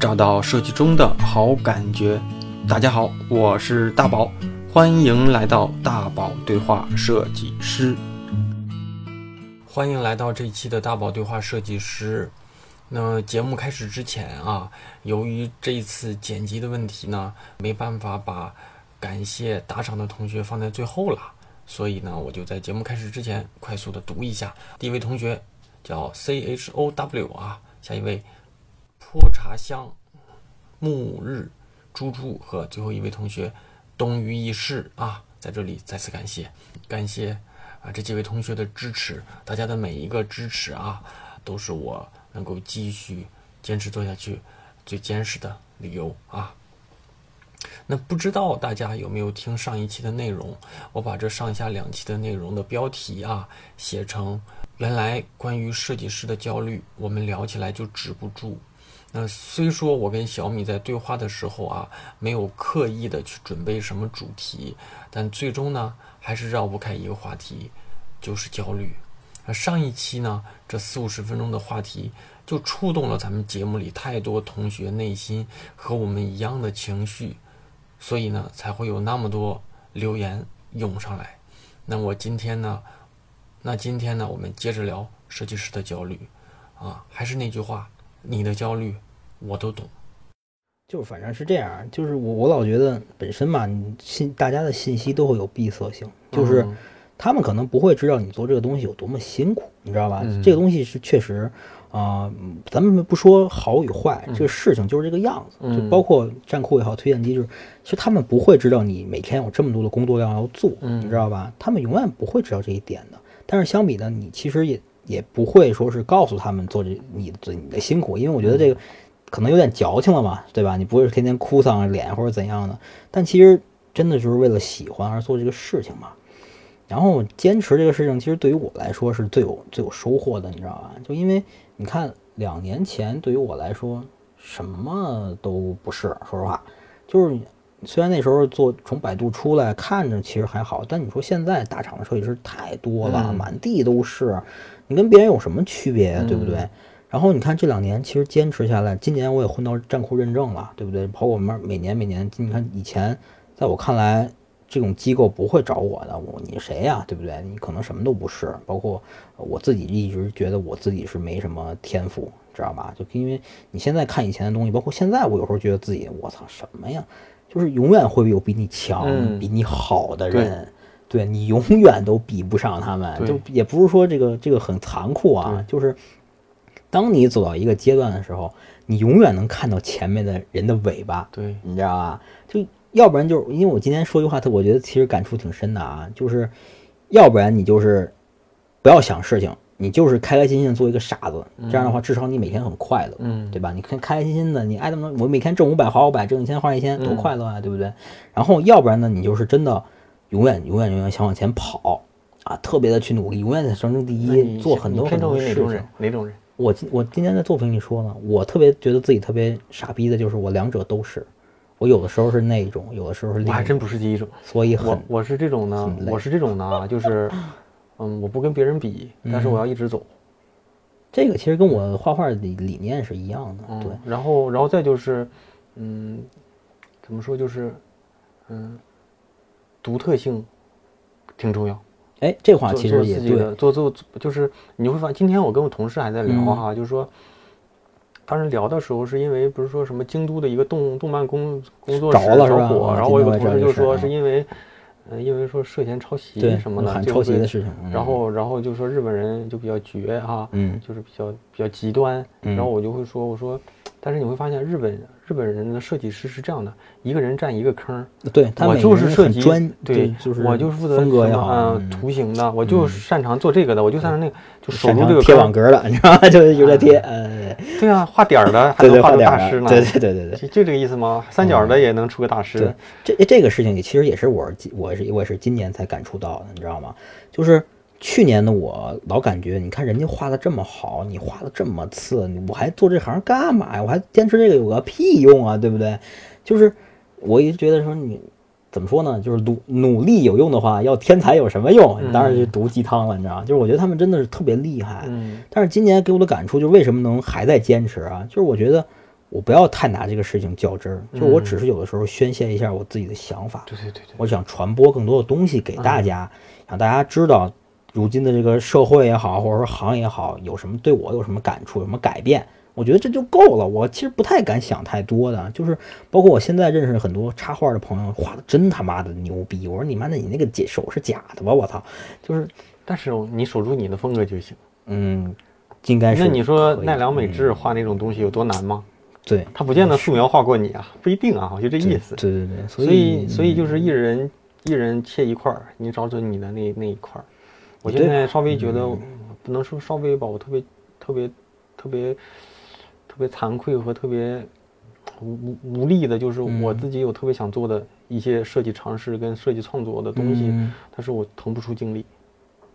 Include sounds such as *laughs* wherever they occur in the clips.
找到设计中的好感觉。大家好，我是大宝，欢迎来到大宝对话设计师。欢迎来到这一期的大宝对话设计师。那节目开始之前啊，由于这一次剪辑的问题呢，没办法把感谢打赏的同学放在最后了，所以呢，我就在节目开始之前快速的读一下。第一位同学叫 C H O W 啊，下一位泼茶香。暮日朱朱和最后一位同学东隅易逝啊，在这里再次感谢，感谢啊这几位同学的支持，大家的每一个支持啊，都是我能够继续坚持做下去最坚实的理由啊。那不知道大家有没有听上一期的内容？我把这上下两期的内容的标题啊写成原来关于设计师的焦虑，我们聊起来就止不住。那虽说我跟小米在对话的时候啊，没有刻意的去准备什么主题，但最终呢，还是绕不开一个话题，就是焦虑。那上一期呢，这四五十分钟的话题，就触动了咱们节目里太多同学内心和我们一样的情绪，所以呢，才会有那么多留言涌上来。那我今天呢，那今天呢，我们接着聊设计师的焦虑，啊，还是那句话。你的焦虑，我都懂。就反正是这样，就是我我老觉得本身嘛，信大家的信息都会有闭塞性，就是他们可能不会知道你做这个东西有多么辛苦，你知道吧？这个东西是确实啊，咱们不说好与坏，这个事情就是这个样子。就包括站库也好，推荐机就是，其实他们不会知道你每天有这么多的工作量要做，你知道吧？他们永远不会知道这一点的。但是相比呢，你其实也。也不会说是告诉他们做这你的你的辛苦，因为我觉得这个可能有点矫情了嘛，对吧？你不会天天哭丧着脸或者怎样的，但其实真的就是为了喜欢而做这个事情嘛。然后坚持这个事情，其实对于我来说是最有最有收获的，你知道吧？就因为你看两年前对于我来说什么都不是，说实话，就是虽然那时候做从百度出来看着其实还好，但你说现在大厂的设计师太多了，满地都是。你跟别人有什么区别呀？对不对？然后你看这两年，其实坚持下来，今年我也混到站库认证了，对不对？包括我们每年每年，你看以前，在我看来，这种机构不会找我的，我你谁呀？对不对？你可能什么都不是。包括我自己一直觉得我自己是没什么天赋，知道吧？就因为你现在看以前的东西，包括现在，我有时候觉得自己，我操，什么呀？就是永远会有比你强、比你好的人。对。你永远都比不上他们，就也不是说这个这个很残酷啊，就是当你走到一个阶段的时候，你永远能看到前面的人的尾巴，对，你知道吧？就要不然就是因为我今天说句话，他我觉得其实感触挺深的啊，就是要不然你就是不要想事情，你就是开开心心做一个傻子，这样的话至少你每天很快乐，嗯，对吧？你看开开心心的，你爱怎么我每天挣五百花五百，挣一千花一千，多快乐啊，对不对？然后要不然呢，你就是真的。永远永远永远想往前跑啊！特别的去努力，永远在争争第一，做很多很多事情。哪种人？我今我今天在作品里说了，我特别觉得自己特别傻逼的，就是我两者都是。我有的时候是那一种，有的时候是。我还真不是第一种，所以很我是这种呢，我是这种呢，就是嗯，我不跟别人比，但是我要一直走。这个其实跟我画画的理念是一样的，对。然后，然后再就是，嗯，怎么说就是嗯。独特性挺重要，哎，这话其实也对。做做就是你会发现，今天我跟我同事还在聊哈，就是说，当时聊的时候是因为不是说什么京都的一个动动漫工工作室着火，然后我有个同事就说是因为，嗯，因为说涉嫌抄袭什么的，抄袭的事情。然后然后就说日本人就比较绝哈，嗯，就是比较比较极端。然后我就会说，我说，但是你会发现日本。日本人的设计师是这样的，一个人占一个坑。对，我就是设计专，对，就是我就是负责风格也好，图形的，我就擅长做这个的，我就擅长那个，就守住这个贴网格的，*laughs* 你知道吗？就是有点贴，呃，对啊，画点儿的还能画出大师呢，对对对对对，就这个意思吗？三角的也能出个大师。这这个事情也其实也是我我是我是今年才感触到的，你知道吗？就是。去年的我老感觉，你看人家画的这么好，你画的这么次，我还做这行干嘛呀？我还坚持这个有个屁用啊，对不对？就是我一直觉得说你怎么说呢？就是努努力有用的话，要天才有什么用？你当然是毒鸡汤了，你知道吗？就是我觉得他们真的是特别厉害。嗯。但是今年给我的感触就是为什么能还在坚持啊？就是我觉得我不要太拿这个事情较真儿，就我只是有的时候宣泄一下我自己的想法。对对对对，我想传播更多的东西给大家，让大家知道，如今的这个社会也好，或者说行业也好，有什么对我有什么感触，有什么改变。我觉得这就够了。我其实不太敢想太多的，就是包括我现在认识很多插画的朋友，画的真他妈的牛逼。我说你妈的，你那个解手是假的吧？我操！就是，*laughs* 但是你守住你的风格就行。嗯，应该是。那你说奈良美智画那种东西有多难吗？对，他不见得素描画过你啊，不一定啊，我就这意思。对对对，所以所以就是一人一人切一块儿，你找准你的那那一块儿。我现在稍微觉得不能说稍微吧，我特别特别特别。特别惭愧和特别无无无力的，就是我自己有特别想做的一些设计尝试跟设计创作的东西，但是我腾不出精力。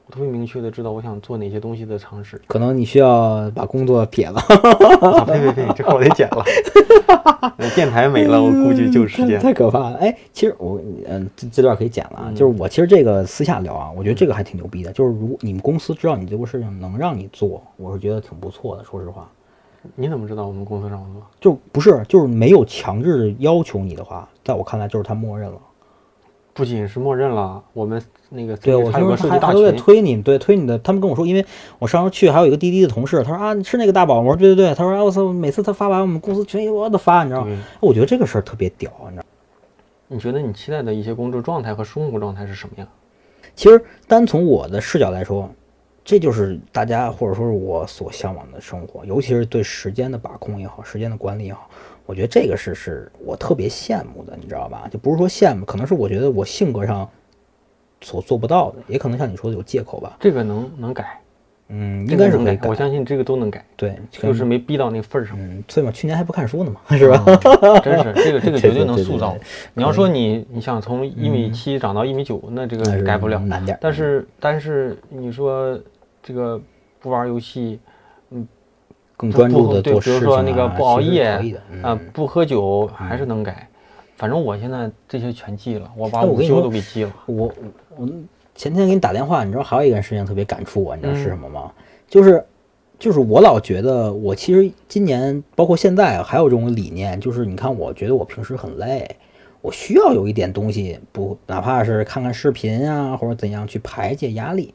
我特别明确的知道我想做哪些东西的尝试。可能你需要把工作撇了。呸呸呸，这块我得剪了。*laughs* 电台没了，我估计就是时间。太可怕了。哎，其实我嗯，这这段可以剪了啊。就是我其实这个私下聊啊，我觉得这个还挺牛逼的。就是如果你们公司知道你这个事情能让你做，我是觉得挺不错的。说实话。你怎么知道我们公司让我做？就不是，就是没有强制要求你的话，在我看来就是他默认了。不仅是默认了，我们那个对我说他他都在推你，对推你的。他们跟我说，因为我上周去还有一个滴滴的同事，他说啊，你是那个大宝？我说对对对。他说啊，我操，每次他发完我们公司群里我都发，你知道吗？我觉得这个事儿特别屌，你知道。你觉得你期待的一些工作状态和生活状态是什么样？其实单从我的视角来说。这就是大家或者说是我所向往的生活，尤其是对时间的把控也好，时间的管理也好，我觉得这个是是我特别羡慕的，你知道吧？就不是说羡慕，可能是我觉得我性格上所做不到的，也可能像你说的有借口吧。这个能能改，嗯，应该是能改。我相信这个都能改，对，就是没逼到那份儿上。嗯，所以嘛，去年还不看书呢嘛，是吧？真是，*laughs* 这个这个绝对能塑造。你要说你你想从一米七长到一米九，那这个改不了，难点。但是但是你说。这个不玩游戏，嗯，更专注的做事情，比如说那个不熬夜啊，不喝酒，还是能改。反正我现在这些全记了，我把午休都给记了。我我前天给你打电话，你知道还有一件事情特别感触我，你知道是什么吗？就是就是我老觉得我其实今年包括现在还有这种理念，就是你看，我觉得我平时很累，我需要有一点东西，不哪怕是看看视频啊，或者怎样去排解压力。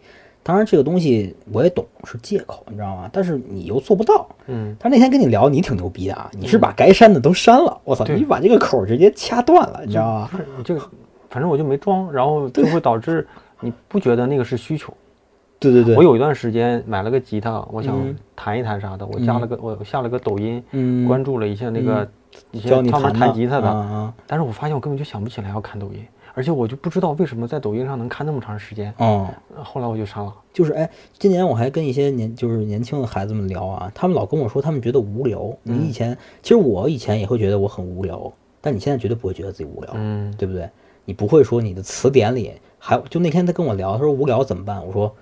当然，这个东西我也懂是借口，你知道吗？但是你又做不到。嗯。他那天跟你聊，你挺牛逼的啊！你是把该删的都删了，我操！你把这个口直接掐断了，你知道吗？这个，反正我就没装，然后就会导致你不觉得那个是需求。对对对。我有一段时间买了个吉他，我想弹一弹啥的，我加了个我下了个抖音，关注了一下那个一些专门弹吉他的，但是我发现我根本就想不起来要看抖音。而且我就不知道为什么在抖音上能看那么长时间哦，后来我就删了。就是哎，今年我还跟一些年就是年轻的孩子们聊啊，他们老跟我说他们觉得无聊。你以前其实我以前也会觉得我很无聊，但你现在绝对不会觉得自己无聊，嗯，对不对？你不会说你的词典里还就那天他跟我聊，他说无聊怎么办？我说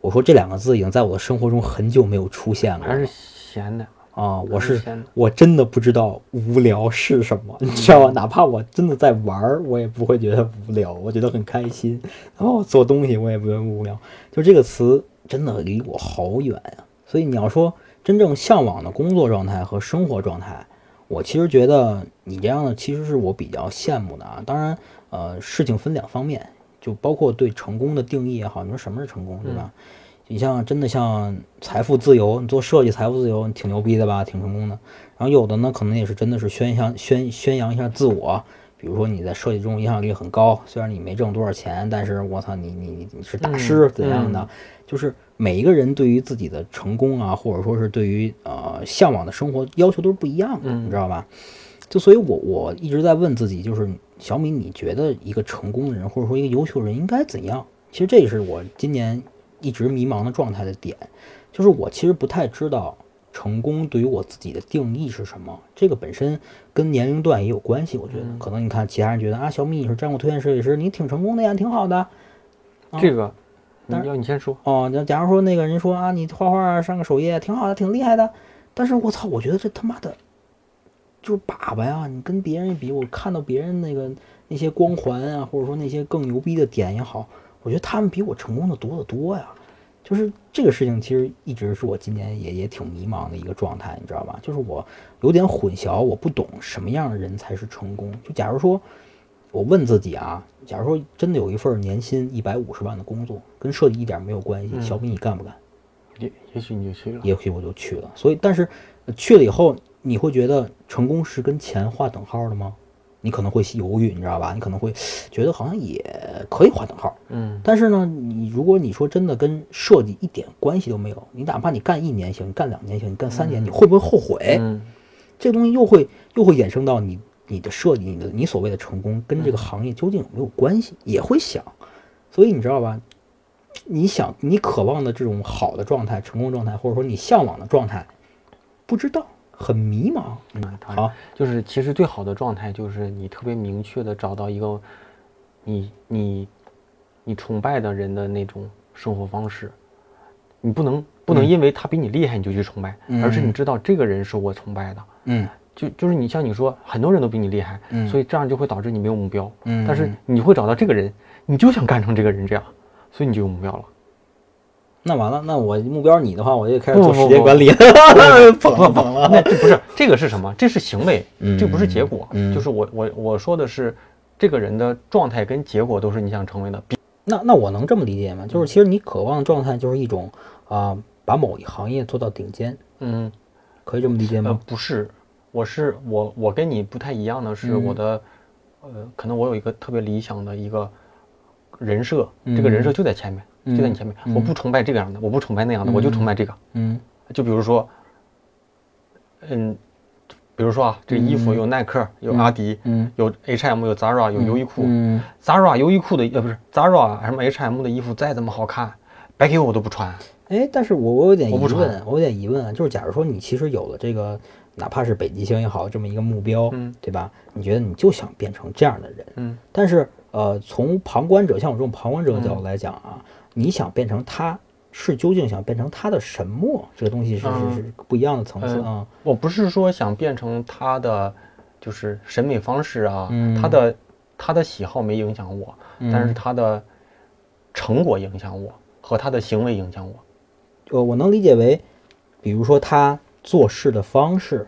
我说这两个字已经在我的生活中很久没有出现了，还是闲的。啊，我是我真的不知道无聊是什么，*laughs* 你知道吗？哪怕我真的在玩儿，我也不会觉得无聊，我觉得很开心。然后做东西我也不觉得无聊，就这个词真的离我好远呀。所以你要说真正向往的工作状态和生活状态，我其实觉得你这样的其实是我比较羡慕的啊。当然，呃，事情分两方面，就包括对成功的定义也好，你说什么是成功，对吧？你像真的像财富自由，你做设计财富自由，你挺牛逼的吧，挺成功的。然后有的呢，可能也是真的是宣扬宣宣扬一下自我，比如说你在设计中影响力很高，虽然你没挣多少钱，但是我操，你你你是大师怎样的？就是每一个人对于自己的成功啊，或者说是对于呃向往的生活要求都是不一样的，你知道吧？就所以，我我一直在问自己，就是小米，你觉得一个成功的人或者说一个优秀人应该怎样？其实这也是我今年。一直迷茫的状态的点，就是我其实不太知道成功对于我自己的定义是什么。这个本身跟年龄段也有关系，我觉得可能你看其他人觉得啊，小米你是站务推荐设计师，你挺成功的呀，挺好的。这个，要你先说哦。那假如说那个人说啊，你画画上个首页挺好的，挺厉害的。但是我操，我觉得这他妈的就是粑粑呀！你跟别人比，我看到别人那个那些光环啊，或者说那些更牛逼的点也好。我觉得他们比我成功的多得多呀，就是这个事情，其实一直是我今年也也挺迷茫的一个状态，你知道吧？就是我有点混淆，我不懂什么样的人才是成功。就假如说，我问自己啊，假如说真的有一份年薪一百五十万的工作，跟设计一点没有关系，小米你干不干？也也许你就去了，也许我就去了。所以，但是去了以后，你会觉得成功是跟钱划等号的吗？你可能会犹豫，你知道吧？你可能会觉得好像也可以划等号，嗯。但是呢，你如果你说真的跟设计一点关系都没有，你哪怕你干一年行，你干两年行，你干三年，你会不会后悔？嗯。这个东西又会又会衍生到你你的设计，你的你所谓的成功跟这个行业究竟有没有关系？也会想。所以你知道吧？你想你渴望的这种好的状态、成功状态，或者说你向往的状态，不知道。很迷茫，嗯，好，就是其实最好的状态就是你特别明确的找到一个你你你崇拜的人的那种生活方式，你不能不能因为他比你厉害你就去崇拜，而是你知道这个人是我崇拜的，嗯，就就是你像你说很多人都比你厉害，嗯，所以这样就会导致你没有目标，嗯，但是你会找到这个人，你就想干成这个人这样，所以你就有目标了。那完了，那我目标你的话，我就开始做时间管理了。捧 *laughs* 了捧了，那这不是这个是什么？这是行为，这不是结果。就是我我我说的是，这个人的状态跟结果都是你想成为的。那那我能这么理解吗？就是其实你渴望的状态就是一种啊，把某一行业做到顶尖。嗯，可以这么理解吗？不是，我是我我跟你不太一样的是，我的呃，可能我有一个特别理想的一个人设，这个人设就在前面。就在你前面，我不崇拜这个样的，我不崇拜那样的，我就崇拜这个。嗯，就比如说，嗯，比如说啊，这衣服有耐克，有阿迪，嗯，有 H&M，有 Zara，有优衣库。嗯，Zara 优衣库的呃不是 Zara 什么 H&M 的衣服再怎么好看，白给我我都不穿。哎，但是我我有点疑问，我有点疑问啊，就是假如说你其实有了这个，哪怕是北极星也好，这么一个目标，嗯，对吧？你觉得你就想变成这样的人，嗯，但是呃，从旁观者像我这种旁观者的角度来讲啊。你想变成他，是究竟想变成他的什么？这个东西是是是不一样的层次啊。我不是说想变成他的，就是审美方式啊，嗯，他的他的喜好没影响我，但是他的成果影响我，和他的行为影响我。呃，我能理解为，比如说他做事的方式，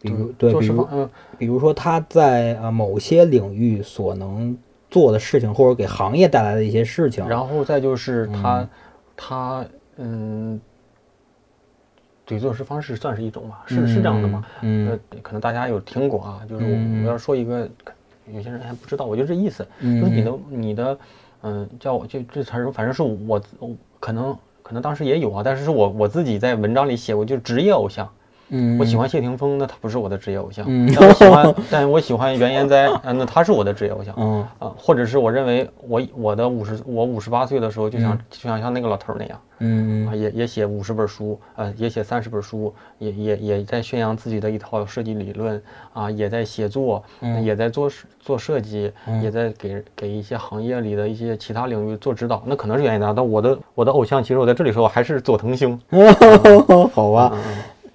比如对，比如嗯，比如说他在呃某些领域所能。做的事情或者给行业带来的一些事情，然后再就是他，他嗯，对做事方式算是一种吧，是是这样的吗？嗯，可能大家有听过啊，就是我我要说一个，有些人还不知道，我就这意思，就是你的你的嗯，叫我就这词儿，反正是我可能可能当时也有啊，但是是我我自己在文章里写过，就职业偶像。嗯，我喜欢谢霆锋，那他不是我的职业偶像。嗯，但我喜欢，*laughs* 但我喜欢袁言哉，嗯，那他是我的职业偶像。嗯啊，或者是我认为我我的五十我五十八岁的时候就想就想像那个老头那样。嗯啊，也也写五十本书，呃，也写三十本书，也也也在宣扬自己的一套设计理论啊，也在写作，也在做做设计，也在给给一些行业里的一些其他领域做指导。那可能是袁言哉，但我的我的偶像，其实我在这里说还是佐藤星。*laughs* 好吧。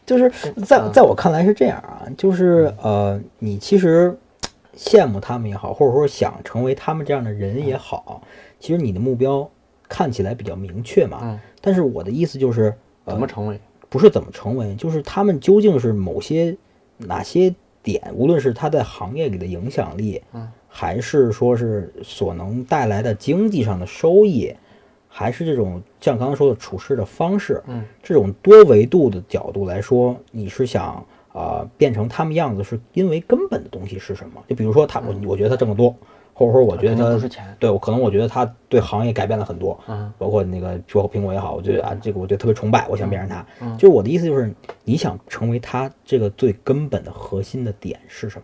就是在在我看来是这样啊，就是呃，你其实羡慕他们也好，或者说想成为他们这样的人也好，其实你的目标看起来比较明确嘛。嗯。但是我的意思就是，怎么成为？不是怎么成为，就是他们究竟是某些哪些点，无论是他在行业里的影响力，嗯，还是说是所能带来的经济上的收益。还是这种像刚刚说的处事的方式，嗯，这种多维度的角度来说，你是想啊变成他们样子，是因为根本的东西是什么？就比如说他，我我觉得他挣得多，或者说我觉得他不是钱，对我可能我觉得他对行业改变了很多，嗯，包括那个苹果也好，我觉得啊这个我觉得特别崇拜，我想变成他。嗯，就是我的意思就是你想成为他这个最根本的核心的点是什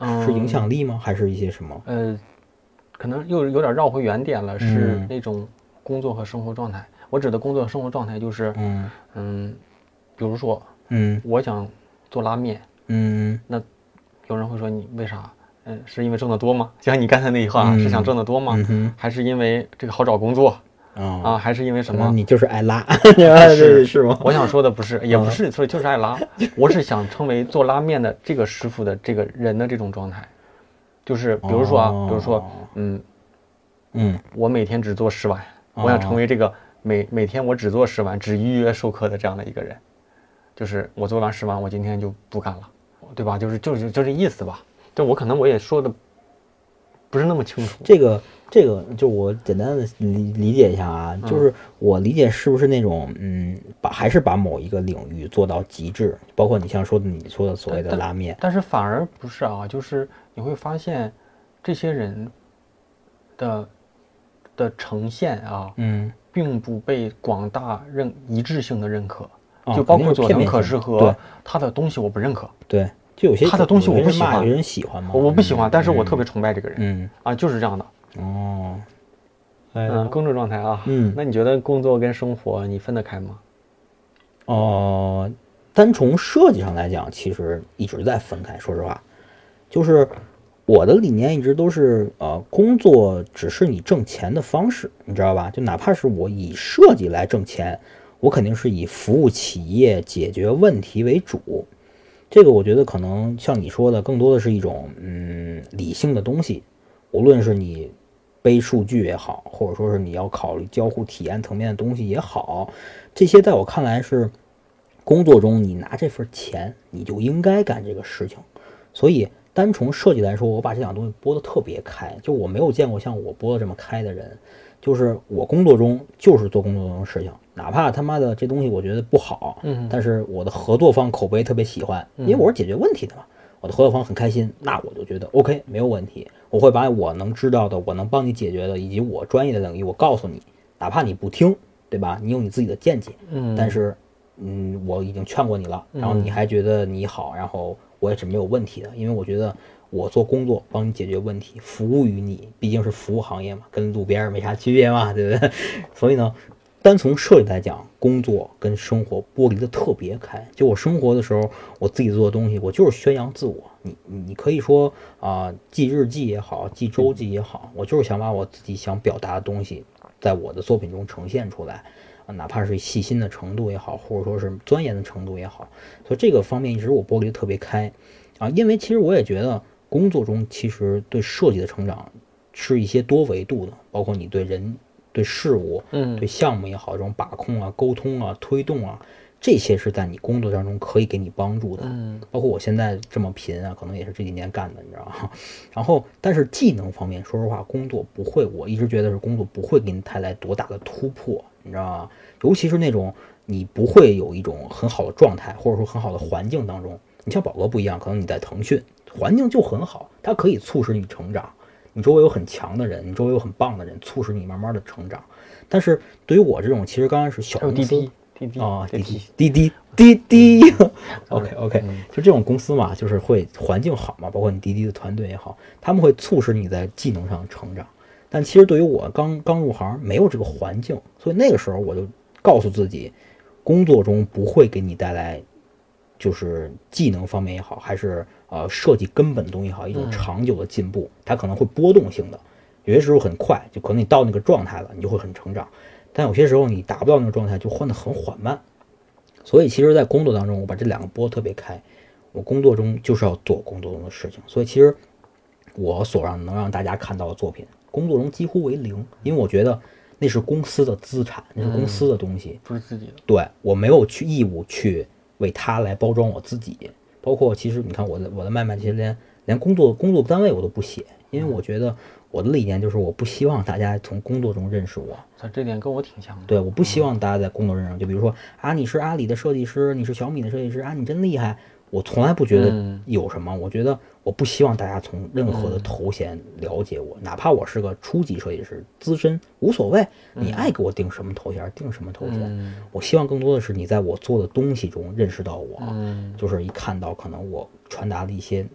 么？是影响力吗？还是一些什么？呃，可能又有点绕回原点了，是那种。工作和生活状态，我指的工作生活状态就是，嗯嗯，比如说，嗯，我想做拉面，嗯，那有人会说你为啥？嗯，是因为挣得多吗？像你刚才那句话，是想挣得多吗？还是因为这个好找工作？啊，还是因为什么？你就是爱拉，*laughs* 是是吗？我想说的不是，也不是，所以就是爱拉。*laughs* 我是想成为做拉面的这个师傅的这个人的这种状态，就是比如说啊，比如说，嗯嗯，我每天只做十碗。我想成为这个每每天我只做十万，只预约授课的这样的一个人，就是我做完十万，我今天就不干了，对吧？就是就是就这意思吧。就我可能我也说的不是那么清楚。这个这个，就我简单的理理解一下啊，就是我理解是不是那种嗯，把还是把某一个领域做到极致，包括你像说的你说的所谓的拉面，但是反而不是啊，就是你会发现这些人的的呈现啊，嗯，并不被广大认一致性的认可，啊就包括佐藤可士和他的东西我不认可，对，就有些他的东西我不喜欢有人喜欢吗，我我不喜欢，但是我特别崇拜这个人嗯啊，就是这样的。哦，哎嗯，工作状态啊，嗯那你觉得工作跟生活你分得开吗？哦，单从设计上来讲，其实一直在分开。说实话，就是我的理念一直都是，呃，工作只是你挣钱的方式，你知道吧？就哪怕是我以设计来挣钱，我肯定是以服务企业、解决问题为主。这个我觉得可能像你说的，更多的是一种嗯理性的东西，无论是你背数据也好，或者说是你要考虑交互体验层面的东西也好，这些在我看来是工作中你拿这份钱，你就应该干这个事情。所以单从设计来说，我把这两个东西拨得特别开，就我没有见过像我拨得这么开的人。就是我工作中就是做工作中的事情，哪怕他妈的这东西我觉得不好，嗯但是我的合作方口碑特别喜欢，因为我是解决问题的嘛，我的合作方很开心，那我就觉得 OK 没有问题，我会把我能知道的，我能帮你解决的，以及我专业的领域，我告诉你，哪怕你不听，对吧？你有你自己的见解，嗯但是，嗯，我已经劝过你了，然后你还觉得你好，然后我也是没有问题的，因为我觉得我做工作帮你解决问题，服务于你，毕竟是服务行业嘛，跟路边没啥区别嘛，对不对？*laughs* 所以呢，单从设计来讲，工作跟生活剥离的特别开。就我生活的时候，我自己做的东西，我就是宣扬自我。你你可以说啊、记日记也好，记周记也好，我就是想把我自己想表达的东西，在我的作品中呈现出来。啊，哪怕是细心的程度也好，或者说是钻研的程度也好，所以这个方面一直我剥离的特别开，啊，因为其实我也觉得工作中其实对设计的成长是一些多维度的，包括你对人、对事物、嗯。对项目也好，这种把控啊、沟通啊、推动啊，这些是在你工作当中可以给你帮助的。嗯包括我现在这么贫啊，可能也是这几年干的，你知道吗？*laughs* 然后，但是技能方面，说实话，工作不会，我一直觉得是工作不会给你带来多大的突破，你知道吗？尤其是那种你不会有一种很好的状态，或者说很好的环境当中。你像宝哥不一样，可能你在腾讯，环境就很好，它可以促使你成长。你周围有很强的人，你周围有很棒的人，促使你慢慢的成长。但是对于我这种，其实刚开始小公司，滴滴啊，滴滴滴滴滴滴。OK OK，就这种公司嘛，就是会环境好嘛，包括你滴滴的团队也好，他们会促使你在技能上成长。但其实对于我刚刚入行，没有这个环境，所以那个时候我就告诉自己，工作中不会给你带来就是技能方面也好，还是呃设计根本东西也好，一种长久的进步，它可能会波动性的，有些时候很快，就可能你到那个状态了，你就会很成长。但有些时候你达不到那个状态，就换得很缓慢。所以其实，在工作当中，我把这两个拨特别开。我工作中就是要做工作中的事情，所以其实我所让能让大家看到的作品，工作中几乎为零，因为我觉得那是公司的资产，那是公司的东西。不是自己的，对我没有去义务去为他来包装我自己，包括其实你看我的我的卖卖，其实连连工作工作单位我都不写，因为我觉得我的理念就是我不希望大家从工作中认识我，他，这点跟我挺像的。对，我不希望大家在工作认识我，就比如说啊，你是阿里的设计师，你是小米的设计师啊，你真厉害。我从来不觉得嗯有什么，我觉得我不希望大家从任何的头衔了解我，哪怕我是个初级设计师、资深无所谓，你爱给我定什么头衔定什么头衔。嗯我希望更多的是你在我做的东西中认识到我，嗯就是一看到可能我传达的一些，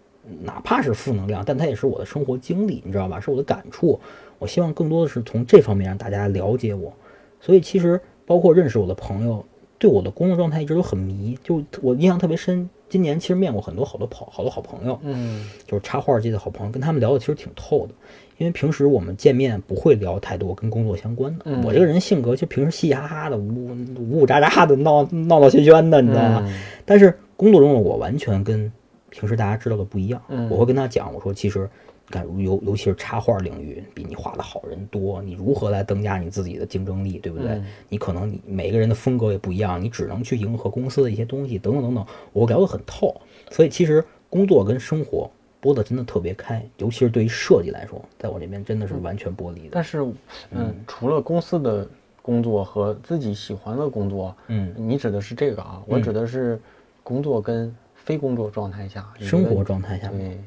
哪怕是负能量，但它也是我的生活经历，你知道吧？是我的感触。我希望更多的是从这方面让大家了解我。所以其实包括认识我的朋友，对我的工作状态一直都很迷。就我印象特别深，今年其实面过很多好多跑好多好朋友，嗯就是插画界的好朋友，跟他们聊的其实挺透的。因为平时我们见面不会聊太多跟工作相关的。嗯我这个人性格就平时嘻嘻哈哈的，呜呜呜喳喳的，闹闹闹喧喧的，你知道吗？嗯但是工作中的我完全跟平时大家知道的不一样。嗯我会跟他讲，我说其实你看，尤尤其是插画领域，比你画的好人多，你如何来增加你自己的竞争力，对不对？嗯你可能你每个人的风格也不一样，你只能去迎合公司的一些东西，等等等等，我聊得很透。所以其实工作跟生活剥得真的特别开，尤其是对于设计来说，在我这边真的是完全剥离的。但是，嗯，除了公司的工作和自己喜欢的工作，嗯，你指的是这个啊？我指的是工作跟非工作状态下生活状态下对，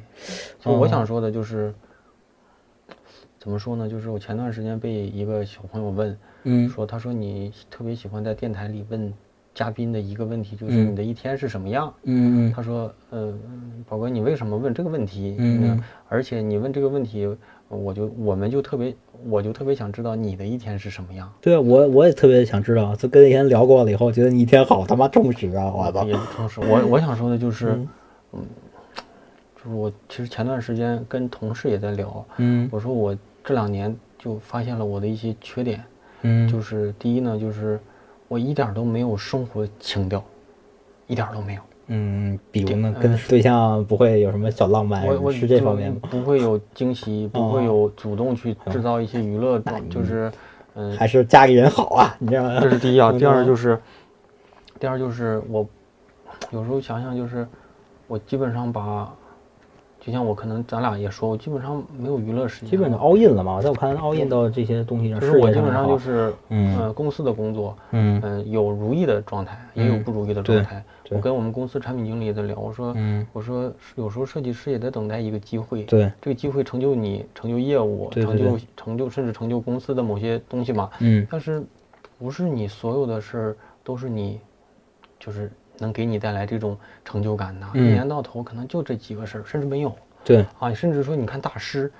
所以我想说的就是，怎么说呢？就是我前段时间被一个小朋友问，嗯说他说你特别喜欢在电台里问嘉宾的一个问题，就是嗯你的一天是什么样？嗯嗯他说，呃，宝哥，你为什么问这个问题？嗯嗯而且你问这个问题，我就我们就特别，我就特别想知道你的一天是什么样。对啊，我我也特别想知道，就跟那天聊过了以后，觉得你一天好他妈充实啊！我操，也不充实。我我想说的就是，嗯嗯，就是我其实前段时间跟同事也在聊，嗯我说我这两年就发现了我的一些缺点，嗯，就是第一呢，就是我一点都没有生活情调，一点都没有。嗯，比如呢，跟对象不会有什么小浪漫，我我是这方面吗？不会有惊喜，不会有主动去制造一些娱乐，就是，嗯，还是家里人好啊，*laughs* 你知道吗？这是第一啊。嗯第二就是，第二就是我有时候想想，就是我基本上把，就像我可能咱俩也说，我基本上没有娱乐时间，基本上 all in 了嘛，在我看来 all in 到这些东西上，就是我基本上就是，嗯呃，公司的工作，嗯嗯，有如意的状态，也有不如意的状态。对我跟我们公司产品经理也在聊，我说，嗯我说有时候设计师也在等待一个机会，对，这个机会成就你，成就业务，对对成就成就甚至成就公司的某些东西嘛。嗯但是不是你所有的事儿都是你，就是能给你带来这种成就感的。嗯一年到头可能就这几个事儿，甚至没有对，啊。甚至说你看大师。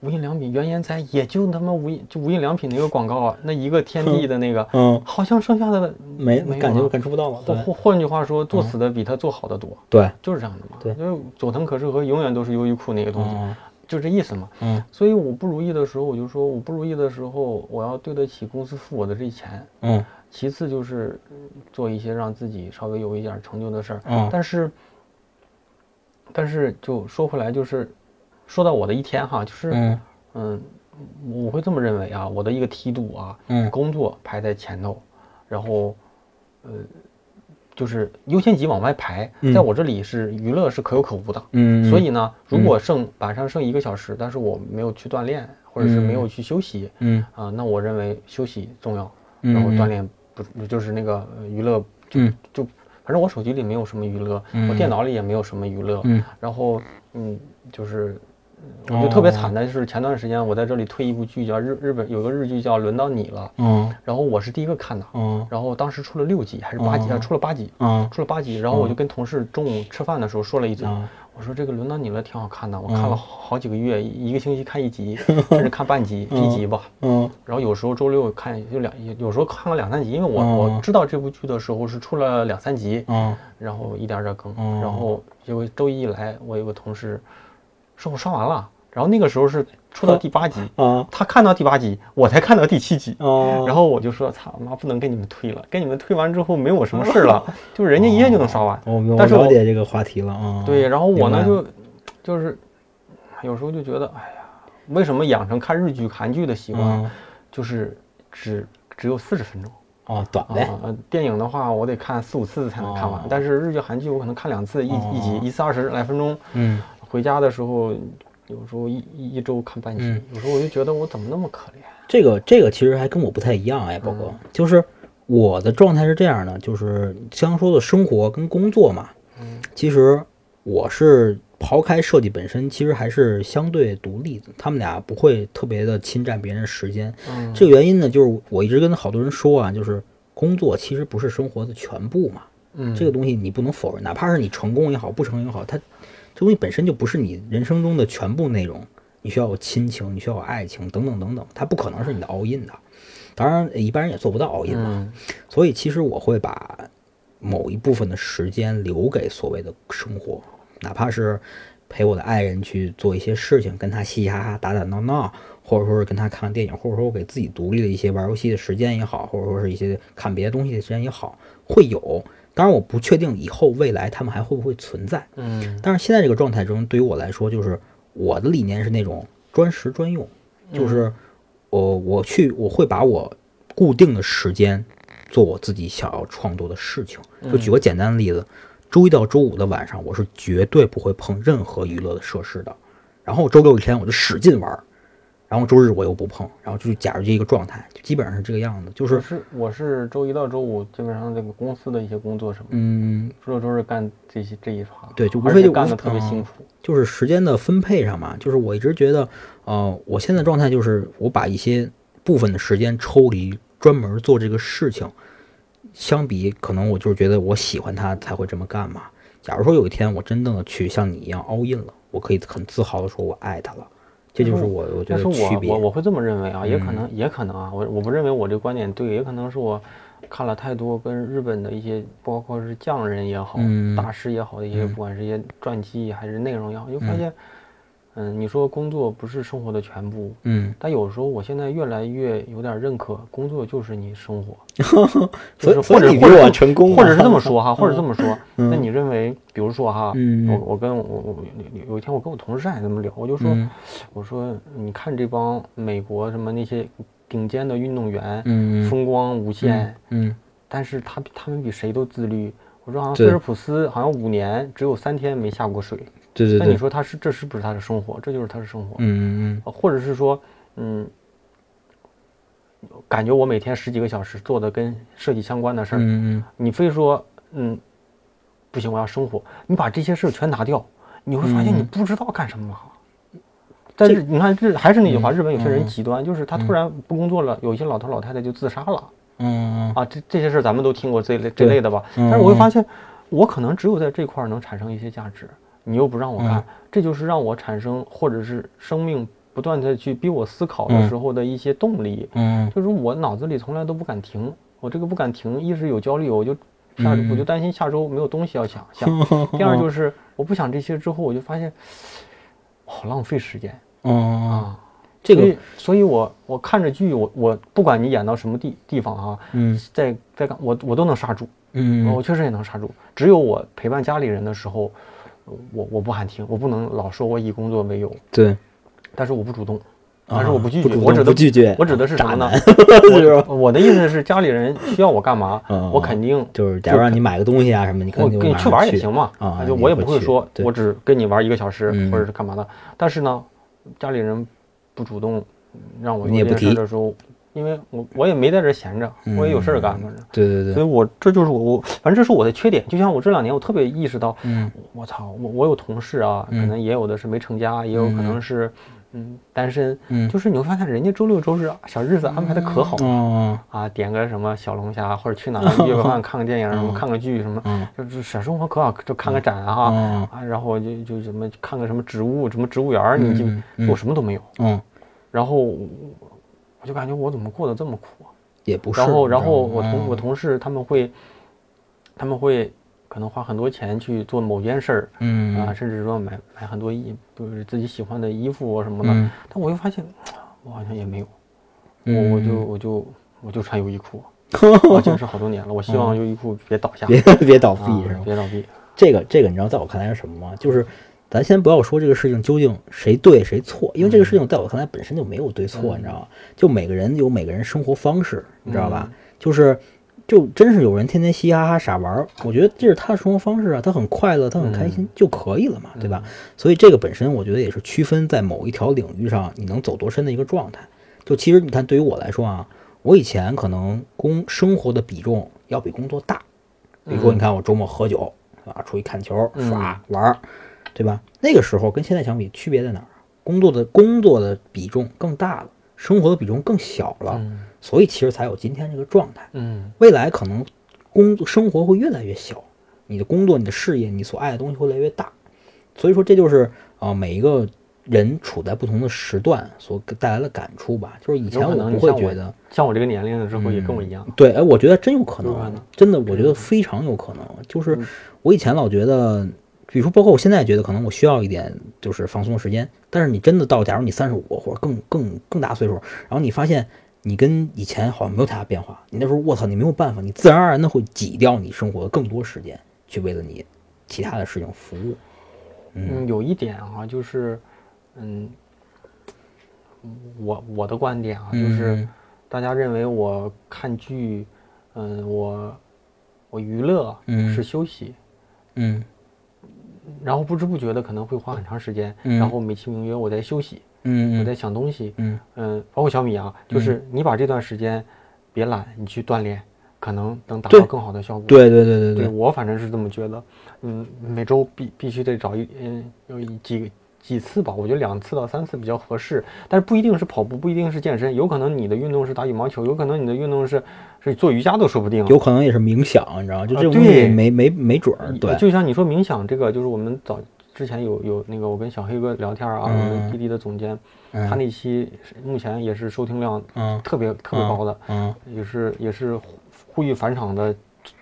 无印良品原研哉也就他妈无印就无印良品那个广告啊，那一个天地的那个，嗯，好像剩下的没没感觉了感触不到了，换换换句话说，做死的比他做好的多，对，就是这样的嘛。对因为佐藤可士和永远都是优衣库那个东西，嗯就这意思嘛。嗯所以我不如意的时候，我就说我不如意的时候，我要对得起公司付我的这钱。嗯其次就是嗯做一些让自己稍微有一点成就的事儿。嗯。但是，但是就说回来，就是说到我的一天哈，就是嗯。嗯，我会这么认为啊，我的一个梯度啊，嗯。工作排在前头，然后呃，就是优先级往外排，嗯。在我这里是娱乐是可有可无的。嗯，所以呢，如果剩晚上剩一个小时，但是我没有去锻炼，或者是没有去休息，嗯。啊、那我认为休息重要，嗯然后锻炼不就是那个呃娱乐就嗯就，反正我手机里没有什么娱乐，嗯我电脑里也没有什么娱乐，嗯然后嗯就是。我觉得特别惨的就是前段时间我在这里推一部剧叫日日本有个日剧叫《轮到你了》，嗯然后我是第一个看的，嗯然后当时出了六集还是八集啊？哦出了八集，嗯出了八集，然后我就跟同事中午吃饭的时候说了一嘴，嗯我说这个轮到你了，挺好看的，我看了好几个月，一一个星期看一集，*laughs* 甚至看半集、一集吧。嗯。然后有时候周六看就两，有时候看了两三集，因为我嗯。我知道这部剧的时候是出了两三集，嗯然后一点点更，嗯。然后结果周一一来，我有个同事说我刷完了，然后那个时候是出到第八集，啊他看到第八集，我才看到第七集。啊，然后我就说：“操妈，不能给你们推了，给你们推完之后没我什么事儿了，就是人家一夜就能刷完。我我但是我了解这个话题了啊。对，然后我呢就就是有时候就觉得，哎呀，为什么养成看日剧、韩剧的习惯，嗯就是只只有四十分钟哦，短呗，啊、呃电影的话，我得看四五次才能看完，哦但是日剧、韩剧我可能看两次，一一集哦一次二十来分钟，嗯回家的时候有时候一一一周看半集，嗯。有时候我就觉得我怎么那么可怜。这个这个其实还跟我不太一样哎，宝哥，就是我的状态是这样的，就是刚说的生活跟工作嘛，嗯。其实我是刨开设计本身，其实还是相对独立的，他们俩不会特别的侵占别人时间。嗯，这个原因呢，就是我一直跟好多人说啊，就是工作其实不是生活的全部嘛，嗯。这个东西你不能否认，哪怕是你成功也好，不成功也好，它这东西本身就不是你人生中的全部内容。你需要有亲情，你需要有爱情，等等等等，它不可能是你的 all in 的。当然，一般人也做不到 all in 嘛。嗯所以其实我会把某一部分的时间留给所谓的生活，哪怕是陪我的爱人去做一些事情，跟他嘻嘻哈哈、打打闹闹，或者说是跟他看看电影，或者说我给自己独立的一些玩游戏的时间也好，或者说是一些看别的东西的时间也好，会有。当然我不确定以后未来他们还会不会存在。嗯，但是现在这个状态中，对于我来说，就是我的理念是那种专时专用，就是我我去我会把我固定的时间做我自己想要创作的事情。就举个简单的例子，周一到周五的晚上，我是绝对不会碰任何娱乐的设施的。然后周六一天我就使劲玩，然后周日我又不碰，然后就是假如这一个状态，就基本上是这个样子。就是是我是周一到周五基本上这个公司的一些工作什么，嗯，周六周日干这些这一行，对，就无非就干的特别辛苦。就是时间的分配上嘛，就是我一直觉得，呃，我现在状态就是我把一些部分的时间抽离，专门做这个事情。相比，可能我就是觉得我喜欢他才会这么干嘛。假如说有一天我真正的去像你一样 all in 了，我可以很自豪的说我爱他了。这就是我我觉得区别。我我会这么认为啊，也可能也可能啊，我我不认为我这个观点对，也可能是我看了太多跟日本的一些，包括是匠人也好，大师也好的一些，不管是一些传记还是内容也好，就发现。嗯，你说工作不是生活的全部，嗯，但有时候我现在越来越有点认可，工作就是你生活，*laughs* 就是或者或者成功，或者是这么 *laughs* 说哈，或者这么说，那你认为，比如说哈，我我跟我我有一天我跟我同事还这么聊，我就说，我说你看这帮美国什么那些顶尖的运动员，嗯，风光无限，嗯，但是他他们比谁都自律。我说好像菲尔普斯好像五年只有三天没下过水。对对对，那你说他是这是不是他的生活？这就是他的生活。嗯嗯嗯，或者是说，嗯，感觉我每天十几个小时做的跟设计相关的事儿，嗯嗯，你非说，嗯，不行，我要生活，你把这些事儿全拿掉，你会发现你不知道干什么了。但是你看，这还是那句话，日本有些人极端，就是他突然不工作了，有一些老头老太太就自杀了。嗯啊，这这些事儿咱们都听过这类这类的吧？但是我会发现，我可能只有在这块儿能产生一些价值。你又不让我干，这就是让我产生或者是生命不断的去逼我思考的时候的一些动力。嗯，就是我脑子里从来都不敢停，我这个不敢停，一是有焦虑，我就下我就担心下周没有东西要想想。*laughs* 第二就是我不想这些之后，我就发现好浪费时间。嗯啊，这个，所以我我看着剧，我我不管你演到什么地地方啊，嗯，在在干我我都能刹住。嗯，我确实也能刹住。只有我陪伴家里人的时候。我我不喊停，我不能老说我以工作为由。对，但是我不主动，但是我不拒绝，我指的拒绝，我指的是什么呢？我 *laughs* 我的意思是家里人需要我干嘛，我肯定就是假如让你买个东西啊什么，你我跟你去玩也行嘛，啊，就我也不会说我只跟你玩一个小时或者是干嘛的。但是呢，家里人不主动让我你也不提的时候。因为我我也没在这闲着，我也有事儿干，反正对对对，所以我这就是我我反正这是我的缺点。就像我这两年，我特别意识到，嗯，我操，我我有同事啊，可能也有的是没成家，也有可能是嗯单身，嗯，就是你会发现人家周六周日小日子安排的可好了，啊，点个什么小龙虾或者去哪约个饭 *laughs* 看个电影什么看个剧什么，就是小生活可好，就看个展啊啊，然后就就什么看个什么植物什么植物园，你就我什么都没有，嗯，然后。我就感觉我怎么过得这么苦啊？也不是。然后，然后我同我同事他们会，他们会可能花很多钱去做某件事儿，嗯啊，甚至说买买很多衣，就是自己喜欢的衣服什么的。但我又发现，我好像也没有，我我就我就我就穿优衣库，*laughs* 我坚持好多年了。我希望优衣库别倒下，别别倒闭，别倒闭。这个这个，你知道，在我看来是什么吗？就是。咱先不要说这个事情究竟谁对谁错，因为这个事情在我看来本身就没有对错，你知道吗？就每个人有每个人生活方式，你知道吧？就是，就真是有人天天嘻嘻哈哈傻玩，我觉得这是他的生活方式啊，他很快乐，他很开心就可以了嘛，对吧？所以这个本身我觉得也是区分在某一条领域上你能走多深的一个状态。就其实你看，对于我来说啊，我以前可能工生活的比重要比工作大，比如说你看我周末喝酒啊，出去看球耍玩。对吧？那个时候跟现在相比，区别在哪儿？工作的工作的比重更大了，生活的比重更小了，所以其实才有今天这个状态。嗯，未来可能工作生活会越来越小，你的工作、你的事业、你所爱的东西会越来越大。所以说，这就是啊，每一个人处在不同的时段所带来的感触吧。就是以前我不会觉得，像我这个年龄的之后也跟我一样。对，哎，我觉得真有可能，真的，我觉得非常有可能。就是我以前老觉得。比如说，包括我现在觉得，可能我需要一点就是放松的时间。但是你真的到，假如你三十五或者更更更大岁数，然后你发现你跟以前好像没有太大变化。你那时候，我操，你没有办法，你自然而然的会挤掉你生活的更多时间，去为了你其他的事情服务。嗯，有一点啊，就是，嗯，我我的观点啊，就是大家认为我看剧，嗯，我我娱乐是休息，嗯。然后不知不觉的可能会花很长时间，然后美其名曰我在休息，嗯，我在想东西，嗯。嗯，包括小米啊，就是你把这段时间别懒，你去锻炼，可能能达到更好的效果。对对对对对，我反正是这么觉得，嗯，每周必必须得找一嗯有几个。几次吧，我觉得两次到三次比较合适，但是不一定是跑步，不一定是健身，有可能你的运动是打羽毛球，有可能你的运动是是做瑜伽都说不定，有可能也是冥想，你知道吗？就这种东西没没没准儿。对，就像你说冥想这个，就是我们早之前有有那个我跟小黑哥聊天啊，我们滴滴的总监，他那期目前也是收听量特别特别高的，嗯，也是也是呼吁返场的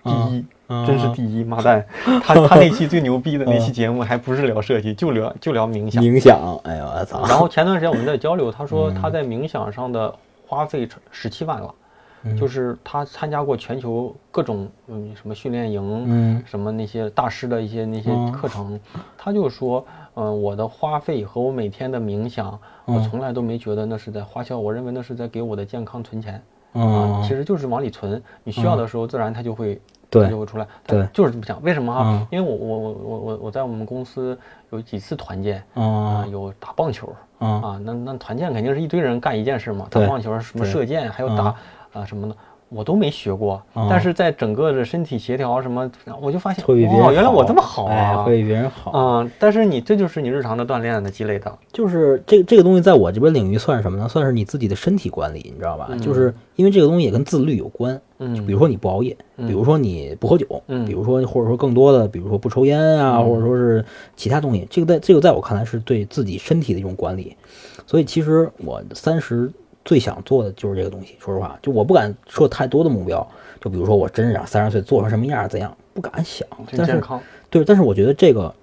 第一。真是第一妈蛋！他他那期最牛逼的那期节目还不是聊设计，就聊就聊冥想。冥想，哎呦我操！然后前段时间我们在交流，他说他在冥想上的花费十七万了，就是他参加过全球各种嗯什么训练营，嗯，什么那些大师的一些那些课程，他就说，嗯，我的花费和我每天的冥想，我从来都没觉得那是在花销，我认为那是在给我的健康存钱，啊，其实就是往里存，你需要的时候自然它就会。对，就会出来。对，就是这么讲。为什么哈？因为我我我我我我在我们公司有几次团建啊，有打棒球啊，那那团建肯定是一堆人干一件事嘛，打棒球什么射箭，还有打啊什么的。我都没学过，但是在整个的身体协调什么，我就发现哦，原来我这么好啊，会比别人好啊。但是你这就是你日常的锻炼的积累的，就是这这个东西在我这边领域算什么呢？算是你自己的身体管理，你知道吧？就是因为这个东西也跟自律有关。嗯，比如说你不熬夜，比如说你不喝酒，比如说或者说更多的，比如说不抽烟啊，或者说是其他东西，这个在这个在我看来是对自己身体的一种管理。所以其实我三十。最想做的就是这个东西。说实话，就我不敢说太多的目标。就比如说，我真是想三十岁做成什么样，怎样，不敢想。但是，对，但是我觉得这个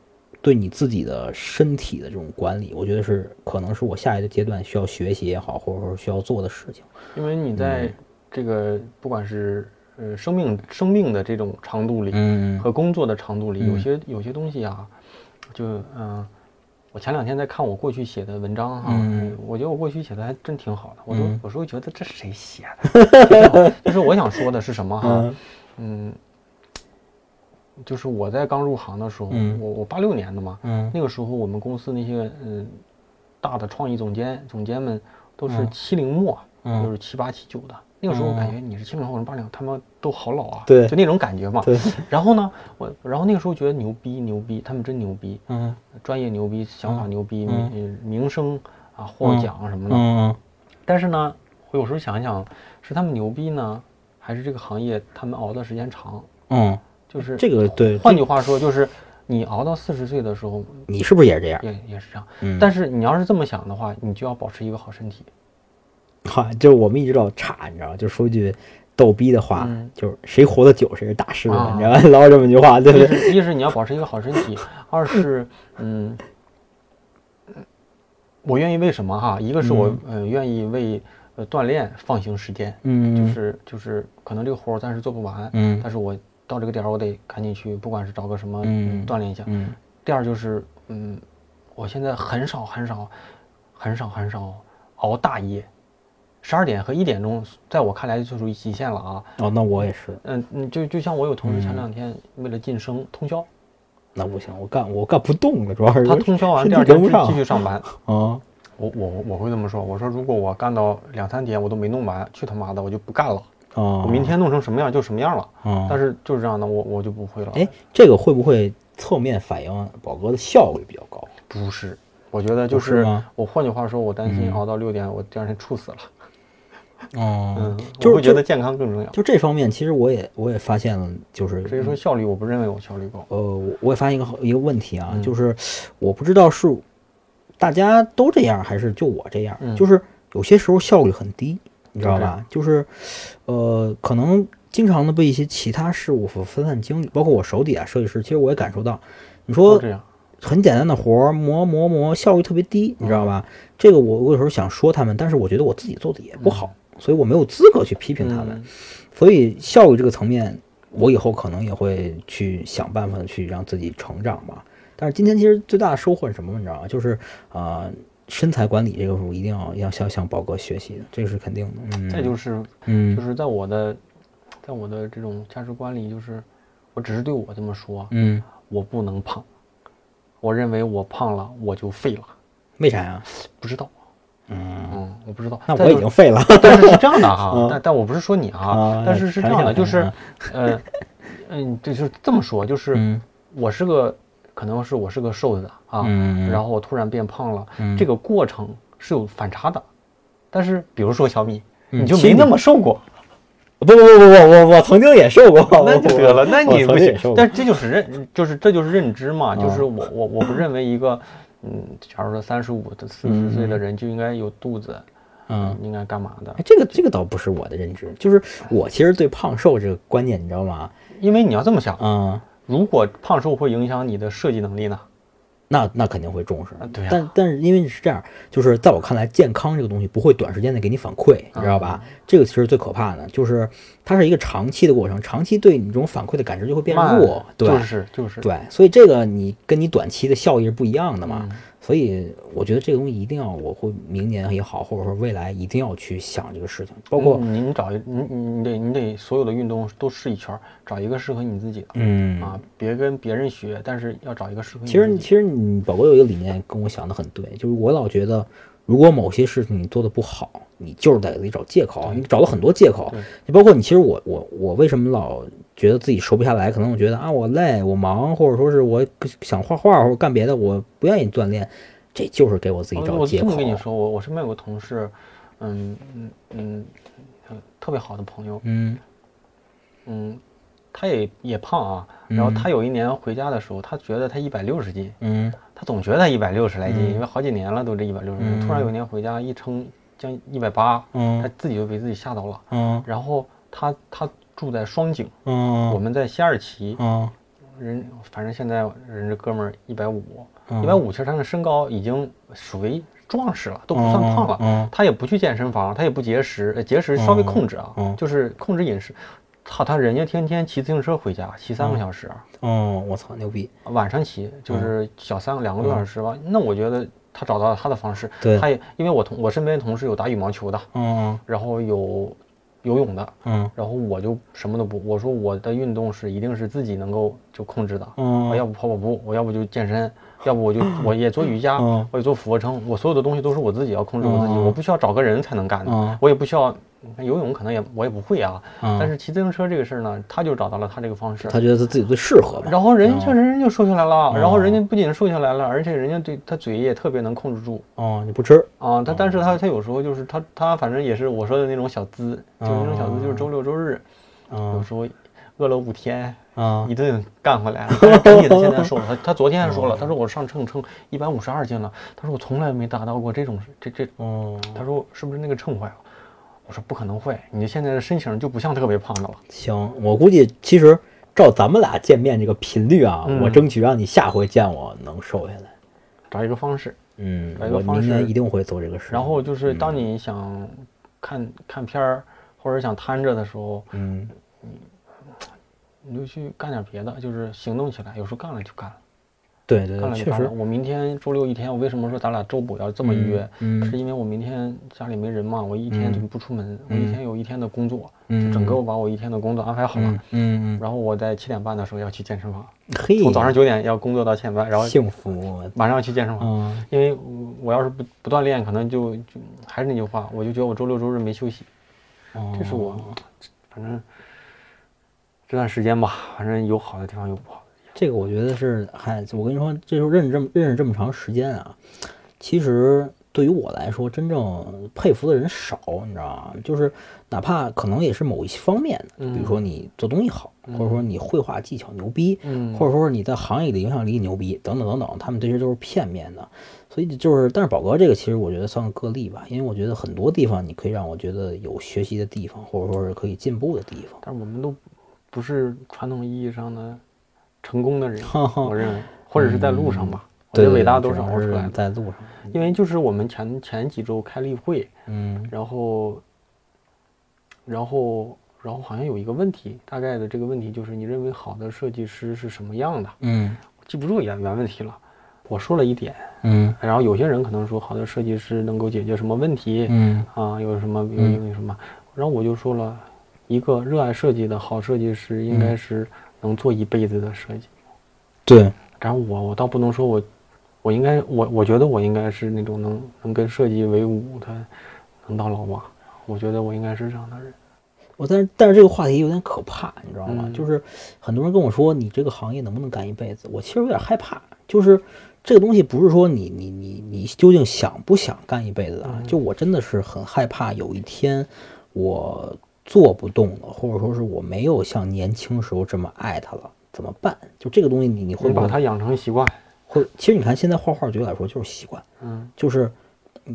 对你自己的身体的这种管理，我觉得是可能是我下一个阶段需要学习也好，或者说需要做的事情。因为你在这个不管是呃生命生命的这种长度里，嗯，和工作的长度里，有些有些东西啊，就嗯。我前两天在看我过去写的文章哈，我觉得我过去写的还真挺好的。我都有时候觉得这是谁写的？*laughs* 就是我想说的是什么哈？嗯，就是我在刚入行的时候，我我八六年的嘛，那个时候我们公司那些嗯大的创意总监总监们都是七零末，就是七八七九的。那个时候我感觉你是七零后、八零后，他们都好老啊，对，就那种感觉嘛。对。然后呢，我然后那个时候觉得牛逼牛逼，他们真牛逼，嗯，专业牛逼，想法牛逼，名名声啊，获奖什么的。嗯。但是呢，我有时候想一想，是他们牛逼呢，还是这个行业他们熬的时间长？嗯，就是这个对。换句话说，就是你熬到四十岁的时候，你是不是也是这样？也也是这样。嗯。但是你要是这么想的话，你就要保持一个好身体。哈，就是我们一直老差，你知道吗？就说句逗逼的话，就是谁活得久谁是大师，你知道吗？*laughs* 老有这么一句话，对不对？一是你要保持一个好身体，*laughs* 二是嗯，我愿意为什么哈？一个是我嗯愿意为呃锻炼放行时间，嗯，就是就是可能这个活儿暂时做不完，嗯，但是我到这个点儿我得赶紧去，不管是找个什么锻炼一下，嗯。第二就是嗯，我现在很少很少很少很少熬大夜。十二点和一点钟，在我看来就属于极限了啊！哦，那我也是。嗯嗯，就就像我有同事前两天为了晋升通宵，那不行，我干我干不动了，主要是他通宵完第二天继续上班 *laughs* 啊。我我我会这么说，我说如果我干到两三点我都没弄完，去他妈的我就不干了啊！我明天弄成什么样就什么样了啊！但是就是这样的，我我就不会了。哎，这个会不会侧面反映宝哥的效率比较高？不是，我觉得就是我换句话说，我担心熬到六点，我第二天猝死了。*laughs* 哦，就是觉得健康更重要。就这方面，其实我也我也发现了，就是所以说效率，我不认为我效率高。呃，我也发现一个一个问题啊，就是我不知道是大家都这样，还是就我这样，就是有些时候效率很低，你知道吧？就是呃，可能经常的被一些其他事物所分散精力，包括我手底下设计师，其实我也感受到，你说很简单的活儿磨磨磨，效率特别低，你知道吧？这个我我有时候想说他们，但是我觉得我自己做的也不好。所以我没有资格去批评他们。所以教育这个层面，我以后可能也会去想办法去让自己成长吧。但是今天其实最大的收获是什么？你知道吗？就是啊，身材管理这个我一定要要向向宝哥学习的，这个是肯定的。嗯，再就是，嗯，就是在我的，在我的这种价值观里，就是我只是对我这么说，嗯，我不能胖，我认为我胖了我就废了。为啥呀？不知道。嗯嗯，我不知道。那我已经废了。*laughs* 但是是这样的哈，但但我不是说你哈，但是是这样的，就是，呃，嗯，就是这么说，就是我是个，可能是我是个瘦子啊，然后我突然变胖了，这个过程是有反差的。但是比如说小米，你就没那么瘦过。不不不不不，我我曾经也瘦过。*laughs* 那就得了，那你不行。但这就是认，就是这就是认知嘛，就是我我我不认为一个。嗯，假如说三十五到四十岁的人就应该有肚子，嗯，应该干嘛的？这个这个倒不是我的认知，就是我其实对胖瘦这个观念，你知道吗？因为你要这么想，嗯，如果胖瘦会影响你的设计能力呢？那那肯定会重视，对。但但是因为是这样，就是在我看来，健康这个东西不会短时间内给你反馈，你知道吧？这个其实最可怕的，就是它是一个长期的过程，长期对你这种反馈的感知就会变弱，对，就是就是对。所以这个你跟你短期的效益是不一样的嘛。所以我觉得这个东西一定要，我会明年也好，或者说未来一定要去想这个事情。包括你，你找一你你你得你得所有的运动都试一圈，找一个适合你自己的。嗯啊，别跟别人学，但是要找一个适合。其实其实你宝哥有一个理念跟我想的很对，就是我老觉得，如果某些事情你做的不好，你就是在给自己找借口，你找了很多借口。你包括你，其实我我我为什么老觉得自己瘦不下来？可能我觉得啊，我累，我忙，或者说是我想画画或者干别的，我不愿意锻炼，这就是给我自己找借口。我这么跟你说，我我身边有个同事，嗯嗯嗯，特别好的朋友，嗯嗯，他也也胖啊。然后他有一年回家的时候，他觉得他一百六十斤，嗯，他总觉得他一百六十来斤，因为好几年了都这一百六十斤。突然有一年回家一称将一百八，嗯，他自己就被自己吓到了，嗯。然后他他。住在双井，嗯，我们在西二旗，嗯，人反正现在人这哥们儿一百五，一百五，其实他的身高已经属于壮实了，都不算胖了。嗯，他也不去健身房，他也不节食，节食稍微控制啊，就是控制饮食。他他人家天天骑自行车回家，骑三个小时。哦，我操，牛逼！晚上骑就是小三个两个多小时吧。那我觉得他找到了他的方式。对，他也因为我同我身边同事有打羽毛球的，嗯，然后有。游泳的，嗯，然后我就什么都不，我说我的运动是一定是自己能够就控制的，嗯，我要不跑跑步，我要不就健身，要不我就我也做瑜伽，我也做俯卧撑，我所有的东西都是我自己要控制我自己，我不需要找个人才能干的，我也不需要。游泳可能也我也不会啊，但是骑自行车这个事儿呢，他就找到了他这个方式，他觉得他自己最适合然后人家确实人就瘦下来了，然后人家不仅瘦下来了，而且人家对他嘴也特别能控制住。哦，你不吃啊？他但是他他有时候就是他他反正也是我说的那种小资，就是那种小资，就是周六周日，有时候饿了五天啊一顿干回来。*laughs* 整体的现在瘦了，他他昨天还说了，他说我上秤称一百五十二斤了，他说我从来没达到过这种这这，哦，他说是不是那个秤坏了？我说不可能会，你现在的身形就不像特别胖的了。行，我估计其实照咱们俩见面这个频率啊，我争取让你下回见我能瘦下来，找一个方式。嗯，我明年一定会做这个事。然后就是当你想看看片儿或者想瘫着的时候，嗯，你你就去干点别的，就是行动起来，有时候干了就干了。对对，确实。我明天周六一天，我为什么说咱俩周补要这么约？嗯，是因为我明天家里没人嘛，我一天就不出门，我一天有一天的工作，就整个我把我一天的工作安排好了。然后我在七点半的时候要去健身房，从早上九点要工作到七点半，然后幸福，马上要去健身房。因为我要是不不锻炼，可能就就还是那句话，我就觉得我周六周日没休息。哦。这是我，反正这段时间吧，反正有好的地方，有不好。这个我觉得是，嗨，我跟你说，这就认识这么认识这么长时间啊，其实对于我来说，真正佩服的人少，你知道吗？就是哪怕可能也是某一些方面的，比如说你做东西好，或者说你绘画技巧牛逼，或者说你在行业里的影响力牛逼，等等等等，他们这些都是片面的。所以就是，但是宝哥这个其实我觉得算个个例吧，因为我觉得很多地方你可以让我觉得有学习的地方，或者说是可以进步的地方。但是我们都不是传统意义上的。成功的人，*laughs* 我认为，或者是在路上吧。我觉得伟大都是熬出来的。在路上，因为就是我们前前几周开例会，嗯，然后然后然后好像有一个问题，大概的这个问题就是你认为好的设计师是什么样的？嗯，记不住原原问题了。我说了一点，嗯，然后有些人可能说好的设计师能够解决什么问题？嗯啊，有什么有有什么？然后我就说了一个热爱设计的好设计师应该是能做一辈子的设计。对。然后我我倒不能说我我应该我我觉得我应该是那种能能跟设计为伍的，能当老吧。我觉得我应该是这样的人。我但是但是这个话题有点可怕，你知道吗？就是很多人跟我说你这个行业能不能干一辈子？我其实有点害怕。就是这个东西不是说你你你你究竟想不想干一辈子啊？就我真的是很害怕有一天我做不动了，或者说是我没有像年轻时候这么爱它了，怎么办？就这个东西你你会把它养成习惯。会其实你看现在画画对我来说就是习惯，嗯，就是。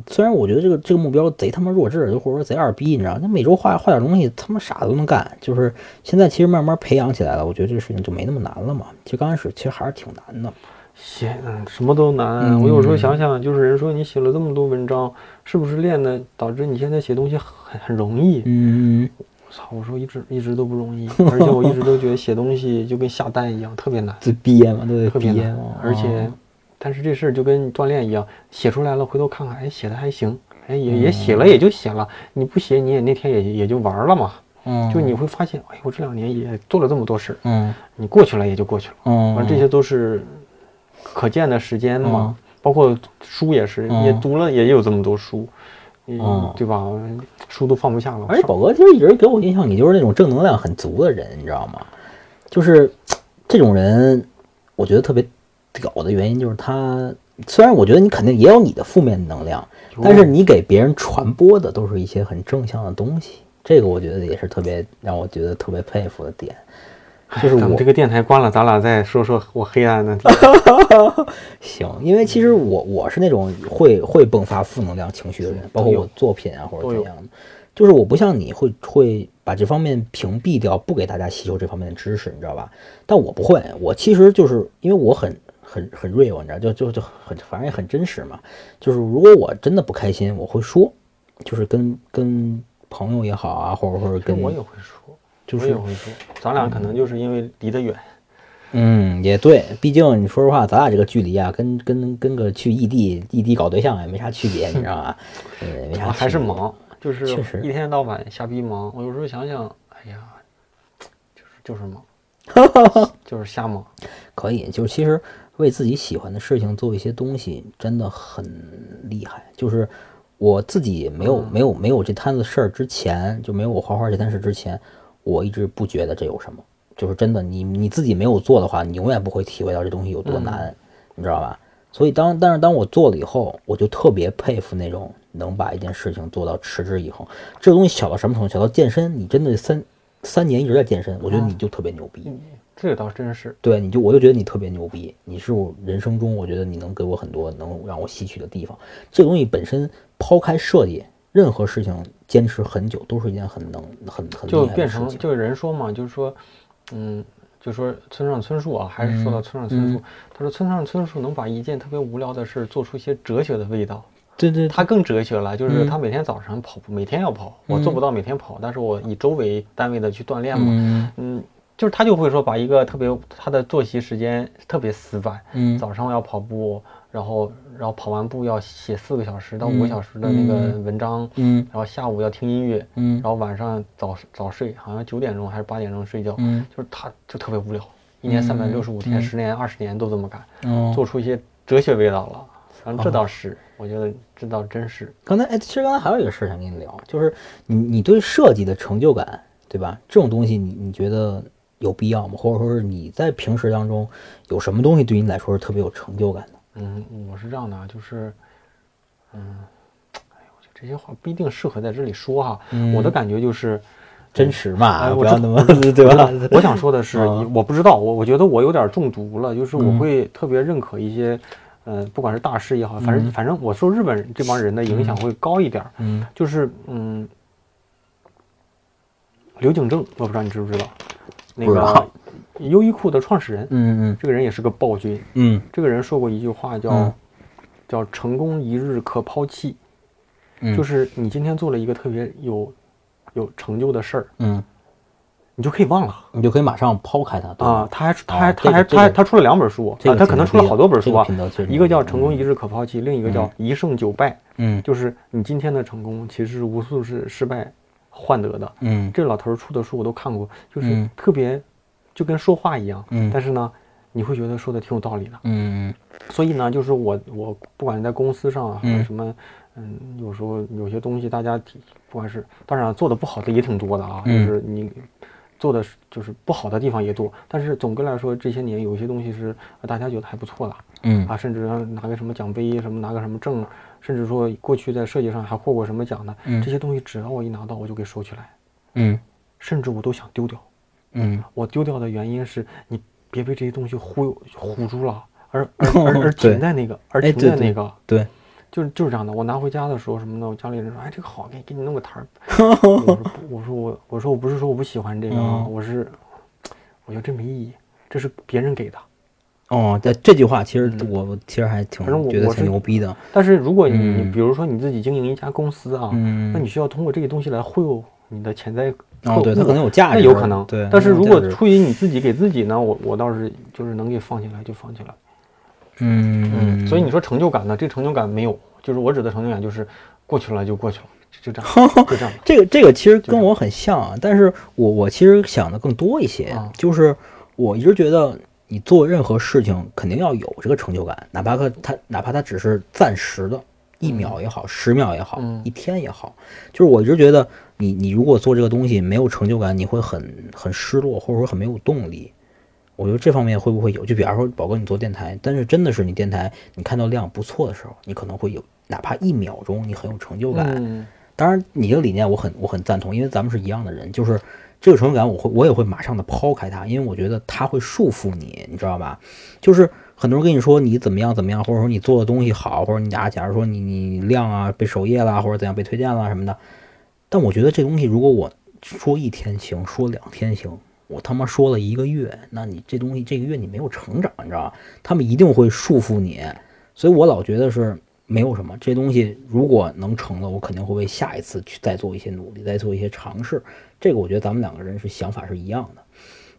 虽然我觉得这个这个目标贼他妈弱智，就或者说贼二逼，你知道？那每周画画点东西，他妈啥都能干。就是现在其实慢慢培养起来了，我觉得这个事情就没那么难了嘛。其实刚开始其实还是挺难的。写嗯什么都难。我有时候想想，就是人说你写了这么多文章，是不是练的导致你现在写东西很很容易？嗯。我操！我说一直一直都不容易，而且我一直都觉得写东西就跟下蛋一样，特别难。自憋嘛，对，特别难，而且。但是这事儿就跟锻炼一样，写出来了，回头看看，哎，写的还行，哎，也也写了，也就写了。你不写，你也那天也也就玩了嘛。嗯，就你会发现，哎，我这两年也做了这么多事儿。嗯，你过去了也就过去了。嗯，反正这些都是可见的时间嘛。包括书也是，也读了也有这么多书，嗯，对吧？书都放不下了。而且宝哥其实一直给我印象，你就是那种正能量很足的人，你知道吗？就是这种人，我觉得特别。屌的原因就是他，虽然我觉得你肯定也有你的负面能量，但是你给别人传播的都是一些很正向的东西，这个我觉得也是特别让我觉得特别佩服的点。*laughs* 就是我这个电台关了，咱俩再说说我黑暗的。*laughs* 行，因为其实我我是那种会会迸发负能量情绪的人，包括我作品啊或者怎样的，就是我不像你会会把这方面屏蔽掉，不给大家吸收这方面的知识，你知道吧？但我不会，我其实就是因为我很。很很 real，你知道，就就就很，反正也很真实嘛。就是如果我真的不开心，我会说，就是跟跟朋友也好啊，或者或者跟我也会说，就是咱俩可能就是因为离得远。嗯，也对，毕竟你说实话，咱俩这个距离啊，跟跟跟个去异地异地搞对象也没啥区别，你知道吧？呃，没啥。还是忙，就是一天到晚瞎逼忙。我有时候想想，哎呀，就是就是忙，*laughs* 就是瞎忙。可以，就是其实。为自己喜欢的事情做一些东西，真的很厉害。就是我自己没有没有没有这摊子事儿之前，就没有我画画这摊事之前，我一直不觉得这有什么。就是真的，你你自己没有做的话，你永远不会体会到这东西有多难，你知道吧？所以当但是当我做了以后，我就特别佩服那种能把一件事情做到持之以恒。这个东西小到什么程度？小到健身，你真的三三年一直在健身，我觉得你就特别牛逼。这个倒真是，对，你就我就觉得你特别牛逼，你是我人生中我觉得你能给我很多能让我吸取的地方。这个东西本身抛开设计，任何事情坚持很久都是一件很能很很就变成就人说嘛，就是说，嗯，就说村上春树啊，还是说到村上春树，他说村上春树能把一件特别无聊的事做出一些哲学的味道。对对，他更哲学了，就是他每天早上跑步，每天要跑，我做不到每天跑，但是我以周为单位的去锻炼嘛，嗯。就是他就会说，把一个特别他的作息时间特别死板，嗯，早上要跑步，然后然后跑完步要写四个小时到五个小时的那个文章，嗯，然后下午要听音乐，嗯，然后晚上早早睡，好像九点钟还是八点钟睡觉，嗯，就是他就特别无聊，一年三百六十五天，十年二十年都这么干，嗯，做出一些哲学味道了，反正这倒是，我觉得这倒真是。刚才哎，其实刚才还有一个事想跟你聊，就是你你对设计的成就感，对吧？这种东西你你觉得？有必要吗？或者说是你在平时当中有什么东西对你来说是特别有成就感的？嗯，我是这样的，就是，嗯，哎，我觉得这些话不一定适合在这里说哈。我的感觉就是真实嘛，不要那么对吧？我想说的 *laughs* 是，我不知道，我我觉得我有点中毒了，就是我会特别认可一些，呃，不管是大师也好，反正反正我受日本这帮人的影响会高一点。嗯，就是嗯，刘景正，我不知道你知不知道。那个优衣库的创始人，嗯嗯，这个人也是个暴君，嗯，这个人说过一句话，叫叫成功一日可抛弃，就是你今天做了一个特别有有成就的事儿，嗯，你就可以忘了。你就可以马上抛开它啊。他还他还他还他他出了两本书啊，他可能出了好多本书啊。一个叫《成功一日可抛弃》，另一个叫《一胜九败》。嗯，就是你今天的成功其实是无数是失败换得的。嗯，这老头出的书我都看过，就是特别就跟说话一样。嗯，但是呢，你会觉得说的挺有道理的。嗯，所以呢，就是我我不管在公司上啊，还是什么。嗯，有时候有些东西大家不管是，当然做的不好的也挺多的啊，就是你做的就是不好的地方也多，但是总的来说这些年有一些东西是大家觉得还不错的，嗯。啊，甚至拿个什么奖杯什么拿个什么证，甚至说过去在设计上还获过什么奖的，这些东西只要我一拿到我就给收起来，嗯，甚至我都想丢掉，嗯，我丢掉的原因是你别被这些东西忽悠唬住了，而 *laughs* 而而停在那个，而停在那个，对。就是就是这样的，我拿回家的时候什么的，我家里人说，哎，这个好，给给你弄个台儿。*laughs* 我说，我说我我说我不是说我不喜欢这个啊，我是我觉得这没意义，这是别人给的。哦，这这句话其实我其实还挺觉得挺牛逼的。但是如果你比如说你自己经营一家公司啊，那你需要通过这些东西来忽悠你的潜在客户，对他可能有价值，那有可能。对，但是如果出于你自己给自己呢，我我倒是就是能给放起来就放起来。嗯嗯，所以你说成就感呢？这成就感没有，就是我指的成就感就是过去了就过去了，就这样，*laughs* 就这样。这个这个其实跟我很像啊，但是我我其实想的更多一些，就是我一直觉得你做任何事情肯定要有这个成就感，哪怕它它哪怕它只是暂时的，一秒也好，十秒也好，一天也好，就是我一直觉得你你如果做这个东西没有成就感，你会很很失落，或者说很没有动力。我觉得这方面会不会有？就比方说，宝哥你做电台，但是真的是你电台，你看到量不错的时候，你可能会有哪怕一秒钟，你很有成就感。当然，你的理念我很我很赞同，因为咱们是一样的人，就是这个成就感，我会我也会马上的抛开它，因为我觉得它会束缚你，你知道吧？就是很多人跟你说你怎么样怎么样，或者说你做的东西好，或者你假假如说你你量啊被首页啦，或者怎样被推荐啦什么的，但我觉得这东西如果我说一天行，说两天行。我他妈说了一个月，那你这东西这个月你没有成长，你知道吧？他们一定会束缚你，所以我老觉得是没有什么这东西，如果能成了，我肯定会为下一次去再做一些努力，再做一些尝试。这个我觉得咱们两个人是想法是一样的。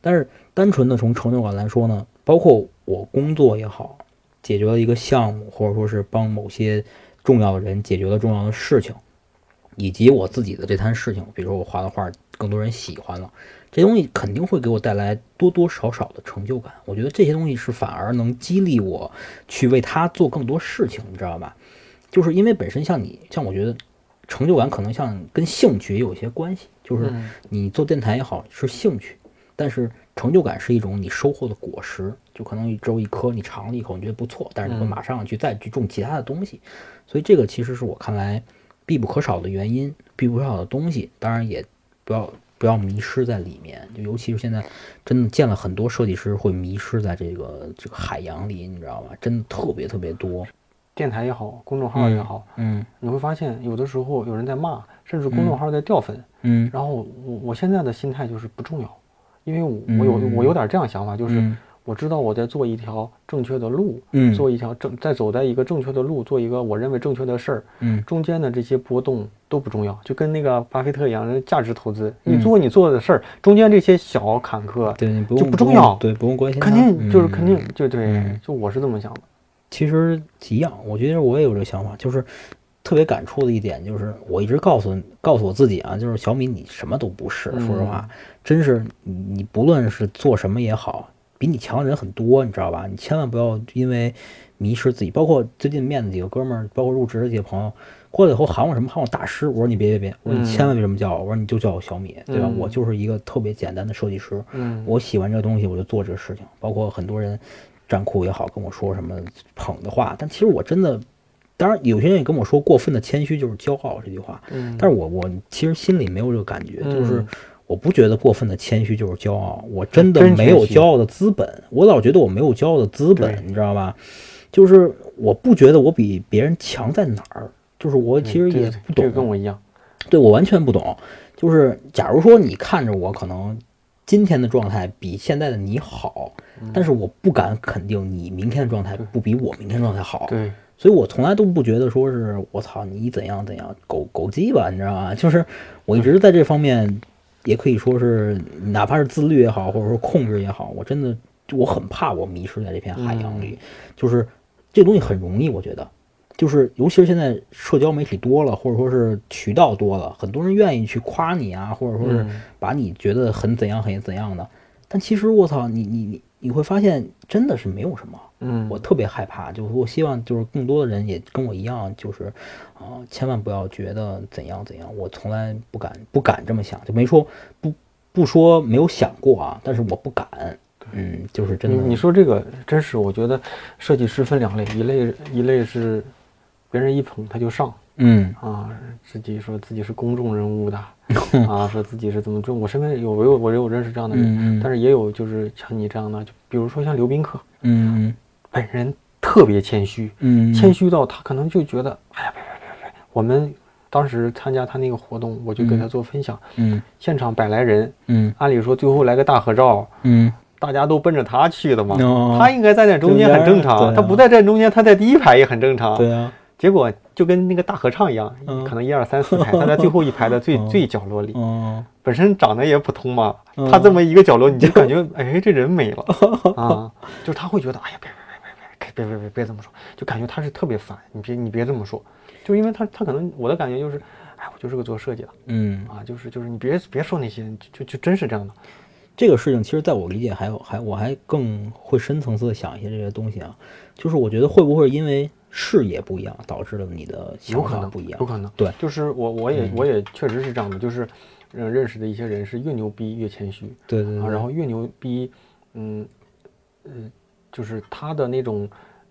但是单纯的从成就感来说呢，包括我工作也好，解决了一个项目，或者说是帮某些重要的人解决了重要的事情，以及我自己的这摊事情，比如说我画的画更多人喜欢了。这东西肯定会给我带来多多少少的成就感，我觉得这些东西是反而能激励我去为他做更多事情，你知道吧？就是因为本身像你，像我觉得成就感可能像跟兴趣也有一些关系，就是你做电台也好是兴趣，但是成就感是一种你收获的果实，就可能只有一颗你尝了一口你觉得不错，但是你会马上去再去种其他的东西，所以这个其实是我看来必不可少的原因，必不可少的东西，当然也不要。不要迷失在里面，就尤其是现在，真的见了很多设计师会迷失在这个这个海洋里，你知道吗？真的特别特别多。电台也好，公众号也好，嗯，你会发现有的时候有人在骂，甚至公众号在掉粉，嗯。然后我我现在的心态就是不重要，因为我有我有点这样想法，就是。我知道我在做一条正确的路，嗯，做一条正在走在一个正确的路，做一个我认为正确的事儿，嗯，中间的这些波动都不重要，就跟那个巴菲特一样，价值投资，你做你做的事儿，中间这些小坎坷，对，就不重要，对，不用关心，肯定就是肯定就对，就我是这么想的。其实一样，我觉得我也有这个想法，就是特别感触的一点，就是我一直告诉告诉我自己啊，就是小米你什么都不是，说实话，真是你你不论是做什么也好。比你强的人很多，你知道吧？你千万不要因为迷失自己。包括最近面的几个哥们儿，包括入职的几个朋友，过来以后喊我什么？喊我大师。我说你别别别，我说你千万别这么叫我。我说你就叫我小米，对吧？我就是一个特别简单的设计师。嗯，我喜欢这个东西，我就做这个事情。包括很多人站酷也好，跟我说什么捧的话，但其实我真的，当然有些人也跟我说过分的谦虚就是骄傲这句话。嗯，但是我我其实心里没有这个感觉，就是。我不觉得过分的谦虚就是骄傲，我真的没有骄傲的资本。我老觉得我没有骄傲的资本，你知道吧？就是我不觉得我比别人强在哪儿，就是我其实也不懂。跟我一样，对我完全不懂。就是假如说你看着我可能今天的状态比现在的你好，但是我不敢肯定你明天的状态不比我明天状态好。对所以我从来都不觉得说是我操你怎样怎样狗狗鸡吧，你知道吗？就是我一直在这方面，也可以说是哪怕是自律也好，或者说控制也好，我真的我很怕我迷失在这片海洋里。就是这东西很容易，我觉得，就是尤其是现在社交媒体多了，或者说是渠道多了，很多人愿意去夸你啊，或者说是把你觉得很怎样很怎样的。但其实我操，你你你你会发现真的是没有什么，嗯，我特别害怕，就是我希望就是更多的人也跟我一样，就是啊，千万不要觉得怎样怎样，我从来不敢不敢这么想，就没说不不说没有想过啊，但是我不敢，嗯，就是真的。你说这个真是，我觉得设计师分两类，一类一类是别人一捧他就上，嗯啊，自己说自己是公众人物的。*laughs* 啊，说自己是怎么做，我身边有我有我有认识这样的人，但是也有就是像你这样的，就比如说像刘宾客，嗯，本人特别谦虚，嗯，谦虚到他可能就觉得，哎呀，别别别别，我们当时参加他那个活动，我就给他做分享，嗯，现场百来人，嗯，按理说最后来个大合照，嗯，大家都奔着他去的嘛，哦。他应该站在中间很正常，他不在站中间，他在第一排也很正常，对啊。结果就跟那个大合唱一样，可能一二三四排，他在 *laughs* 最后一排的最最角落里。本身长得也普通嘛，他这么一个角落，你就感觉 *laughs* 哎，这人没了 *laughs* 啊！就是他会觉得，哎呀，别别别别别别别别别这么说，就感觉他是特别烦。你别你别这么说，就因为他他可能我的感觉就是，哎，我就是个做设计的，嗯啊，就是就是你别别说那些，就就真是这样的。这个事情其实在我理解还有还我还更会深层次的想一些这些东西啊，就是我觉得会不会因为。视野不一样，导致了你的想法不一样。有可能，对，就是我，我也，我也确实是这样的。就是，嗯，认识的一些人是越牛逼越谦虚，对对。然后越牛逼，嗯，呃，就是他的那种，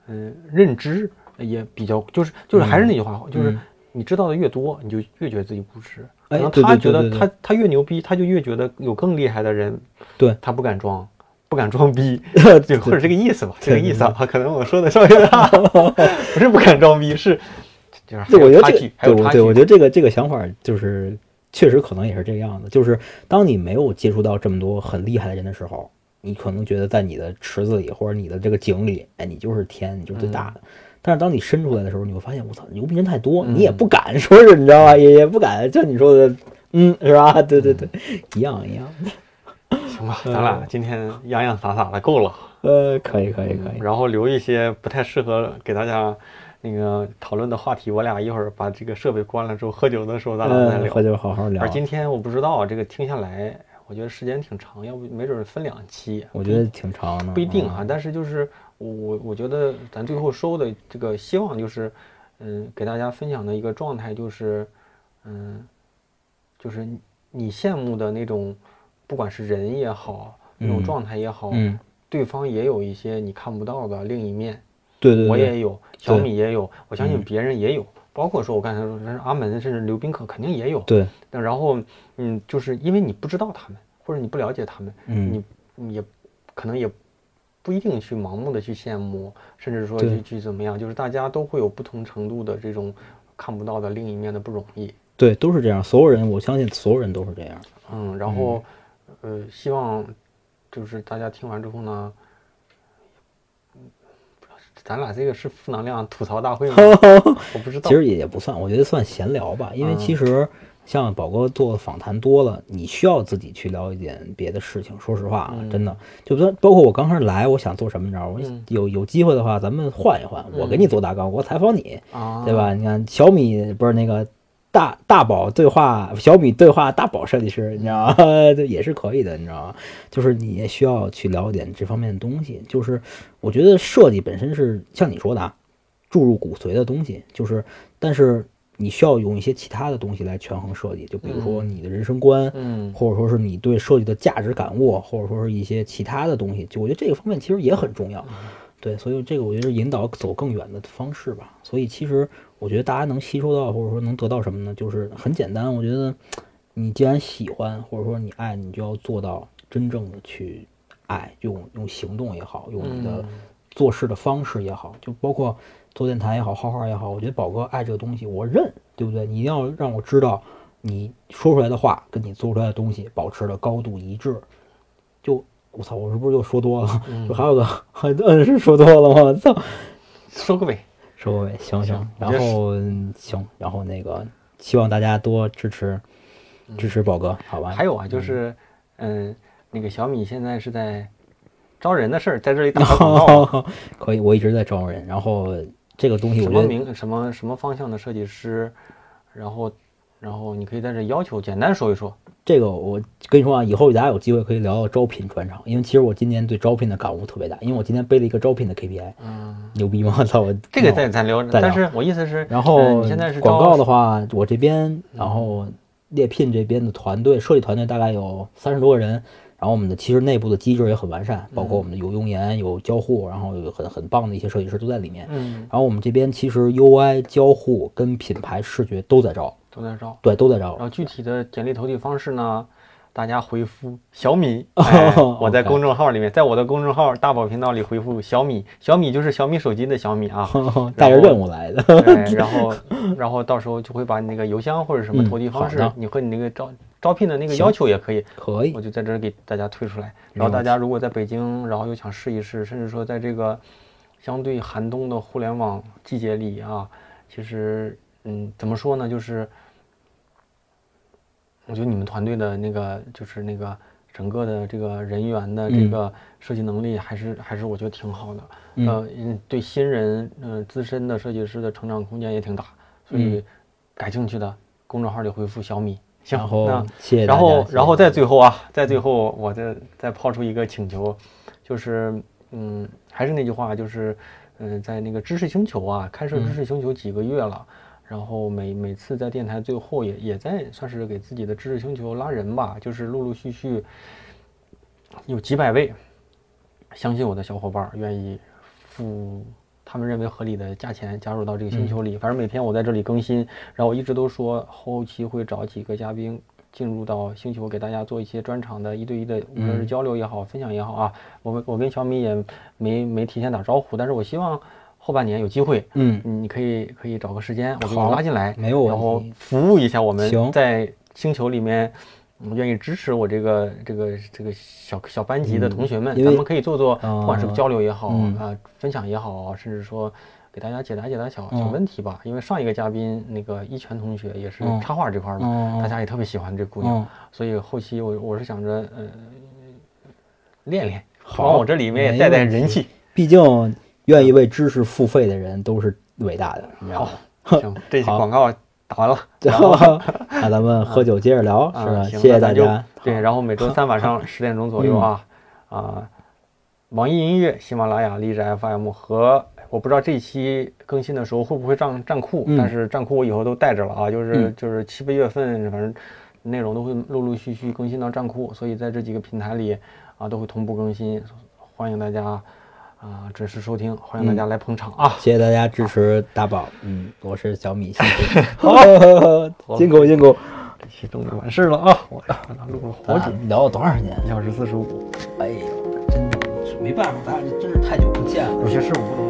嗯，认知也比较，就是就是还是那句话，就是你知道的越多，你就越觉得自己不值。然后他觉得他他越牛逼，他就越觉得有更厉害的人，对他不敢装。不敢装逼，*laughs* 就或者这个意思吧，这个意思啊，可能我说的稍微大，*laughs* 不是不敢装逼，是就是。对，我觉得这对对，我觉得这个这个想法就是确实可能也是这个样子。就是当你没有接触到这么多很厉害的人的时候，你可能觉得在你的池子里或者你的这个井里，哎，你就是天，你就是最大的。但是当你伸出来的时候，你会发现，我操，牛逼人太多，你也不敢说是，你知道吧？也也不敢像你说的，嗯，是吧？对对对，一样一样。*laughs* 行吧，咱俩今天洋洋洒洒的够了。呃，可以可以可以。然后留一些不太适合给大家那个讨论的话题，我俩一会儿把这个设备关了之后，喝酒的时候咱俩再聊。喝酒好好聊。而今天我不知道这个听下来，我觉得时间挺长，要不没准分两期。我觉得挺长的。不一定啊，但是就是我我觉得咱最后收的这个希望就是，嗯，给大家分享的一个状态就是，嗯，就是你羡慕的那种。不管是人也好，那种状态也好，嗯，对方也有一些你看不到的另一面。对对，我也有，小米也有，我相信别人也有，包括说我刚才说，阿门甚至刘宾客肯定也有。对。那然后，嗯，就是因为你不知道他们，或者你不了解他们，嗯，你也可能也不一定去盲目的去羡慕，甚至说去去怎么样，就是大家都会有不同程度的这种看不到的另一面的不容易。对，都是这样，所有人，我相信所有人都是这样。嗯，然后。呃，希望就是大家听完之后呢，咱俩这个是负能量吐槽大会吗？*laughs* 我不知道，其实也也不算，我觉得算闲聊吧。因为其实像宝哥做访谈多了，你需要自己去聊一点别的事情。说实话啊，真的，就说包括我刚开始来，我想做什么，你知道吗？有有机会的话，咱们换一换，我给你做大纲，我采访你，对吧？你看小米不是那个。大大宝对话小米对话大宝设计师，你知道吗？*laughs* 这也是可以的，你知道吗？就是你也需要去了解这方面的东西。就是我觉得设计本身是像你说的，啊，注入骨髓的东西。就是，但是你需要用一些其他的东西来权衡设计，就比如说你的人生观，嗯，或者说是你对设计的价值感悟，或者说是一些其他的东西。就我觉得这个方面其实也很重要。对，所以这个我觉得引导走更远的方式吧。所以其实。我觉得大家能吸收到，或者说能得到什么呢？就是很简单。我觉得，你既然喜欢，或者说你爱，你就要做到真正的去爱，用用行动也好，用你的做事的方式也好，就包括做电台也好，画画也好。我觉得宝哥爱这个东西，我认，对不对？你一定要让我知道，你说出来的话跟你做出来的东西保持的高度一致。就我操，我是不是又说多了？就还有个，嗯，是说多了吗？操，*laughs* 收个尾。收个尾，行行，然后行，然后那个希望大家多支持支持宝哥，好吧？还有啊，就是嗯，那个小米现在是在招人的事儿，在这里打个广告，*laughs* 可以，我一直在招人，然后这个东西什么名什么什么方向的设计师，然后然后你可以在这要求简单说一说。这个我跟你说啊，以后大家有机会可以聊聊招聘专场，因为其实我今年对招聘的感悟特别大，因为我今天背了一个招聘的 KPI，嗯，牛逼吗？操我这个再咱聊，但是我意思是，然后现在是广告的话，我这边然后猎聘这边的团队设计团队大概有三十多个人，然后我们的其实内部的机制也很完善，包括我们的有用研、有交互，然后有很很棒的一些设计师都在里面，嗯，然后我们这边其实 UI 交互跟品牌视觉都在招。都在招，对，都在招。然后具体的简历投递方式呢？大家回复小米，*laughs* 我在公众号里面，在我的公众号大宝频道里回复小米，小米就是小米手机的小米啊，*laughs* 带着任务来的。*laughs* 对然后，然后到时候就会把你那个邮箱或者什么投递方式，你和你那个招招聘的那个要求也可以，可以，我就在这儿给大家推出来。然后大家如果在北京，然后又想试一试，甚至说在这个相对寒冬的互联网季节里啊，其实，嗯，怎么说呢，就是。我觉得你们团队的那个就是那个整个的这个人员的这个设计能力还是还是我觉得挺好的，呃，对新人呃资深的设计师的成长空间也挺大，所以感兴趣的公众号里回复小米，行，那谢谢然后然后再最后啊，在最后我再再抛出一个请求，就是嗯还是那句话，就是嗯在那个知识星球啊开设知识星球几个月了。然后每每次在电台最后也也在算是给自己的知识星球拉人吧，就是陆陆续续有几百位相信我的小伙伴愿意付他们认为合理的价钱加入到这个星球里。反正每天我在这里更新，然后我一直都说后期会找几个嘉宾进入到星球，给大家做一些专场的一对一的无论是交流也好，分享也好啊。我我跟小米也没没提前打招呼，但是我希望。后半年有机会，嗯，你可以可以找个时间，我给你拉进来，没有然后服务一下我们在星球里面，我愿意支持我这个这个这个小小班级的同学们，咱们可以做做，不管是交流也好啊，分享也好，甚至说给大家解答解答小小问题吧。因为上一个嘉宾那个一泉同学也是插画这块的，大家也特别喜欢这姑娘，所以后期我我是想着呃练练，往我这里面也带带人气，毕竟。愿意为知识付费的人都是伟大的，你知道吗？行，*laughs* 这期广告打完了，*laughs* 那咱们喝酒接着聊，是吧？谢谢大家。对，然后每周三晚上十点钟左右啊啊，网易音乐、喜马拉雅、荔枝 FM 和我不知道这期更新的时候会不会上站酷，但是站库我以后都带着了啊，就是就是七八月份，反正内容都会陆陆续续更新到站库，所以在这几个平台里啊都会同步更新，欢迎大家。啊，准时收听，欢迎大家来捧场啊！谢谢大家支持大宝，嗯，我是小米，谢谢，*laughs* 辛苦辛苦，这期终于完事了啊！我录了好久，聊了多少时间？一小时四十五。哎呦，真的没办法，咱俩真是太久不见了，有些事我不能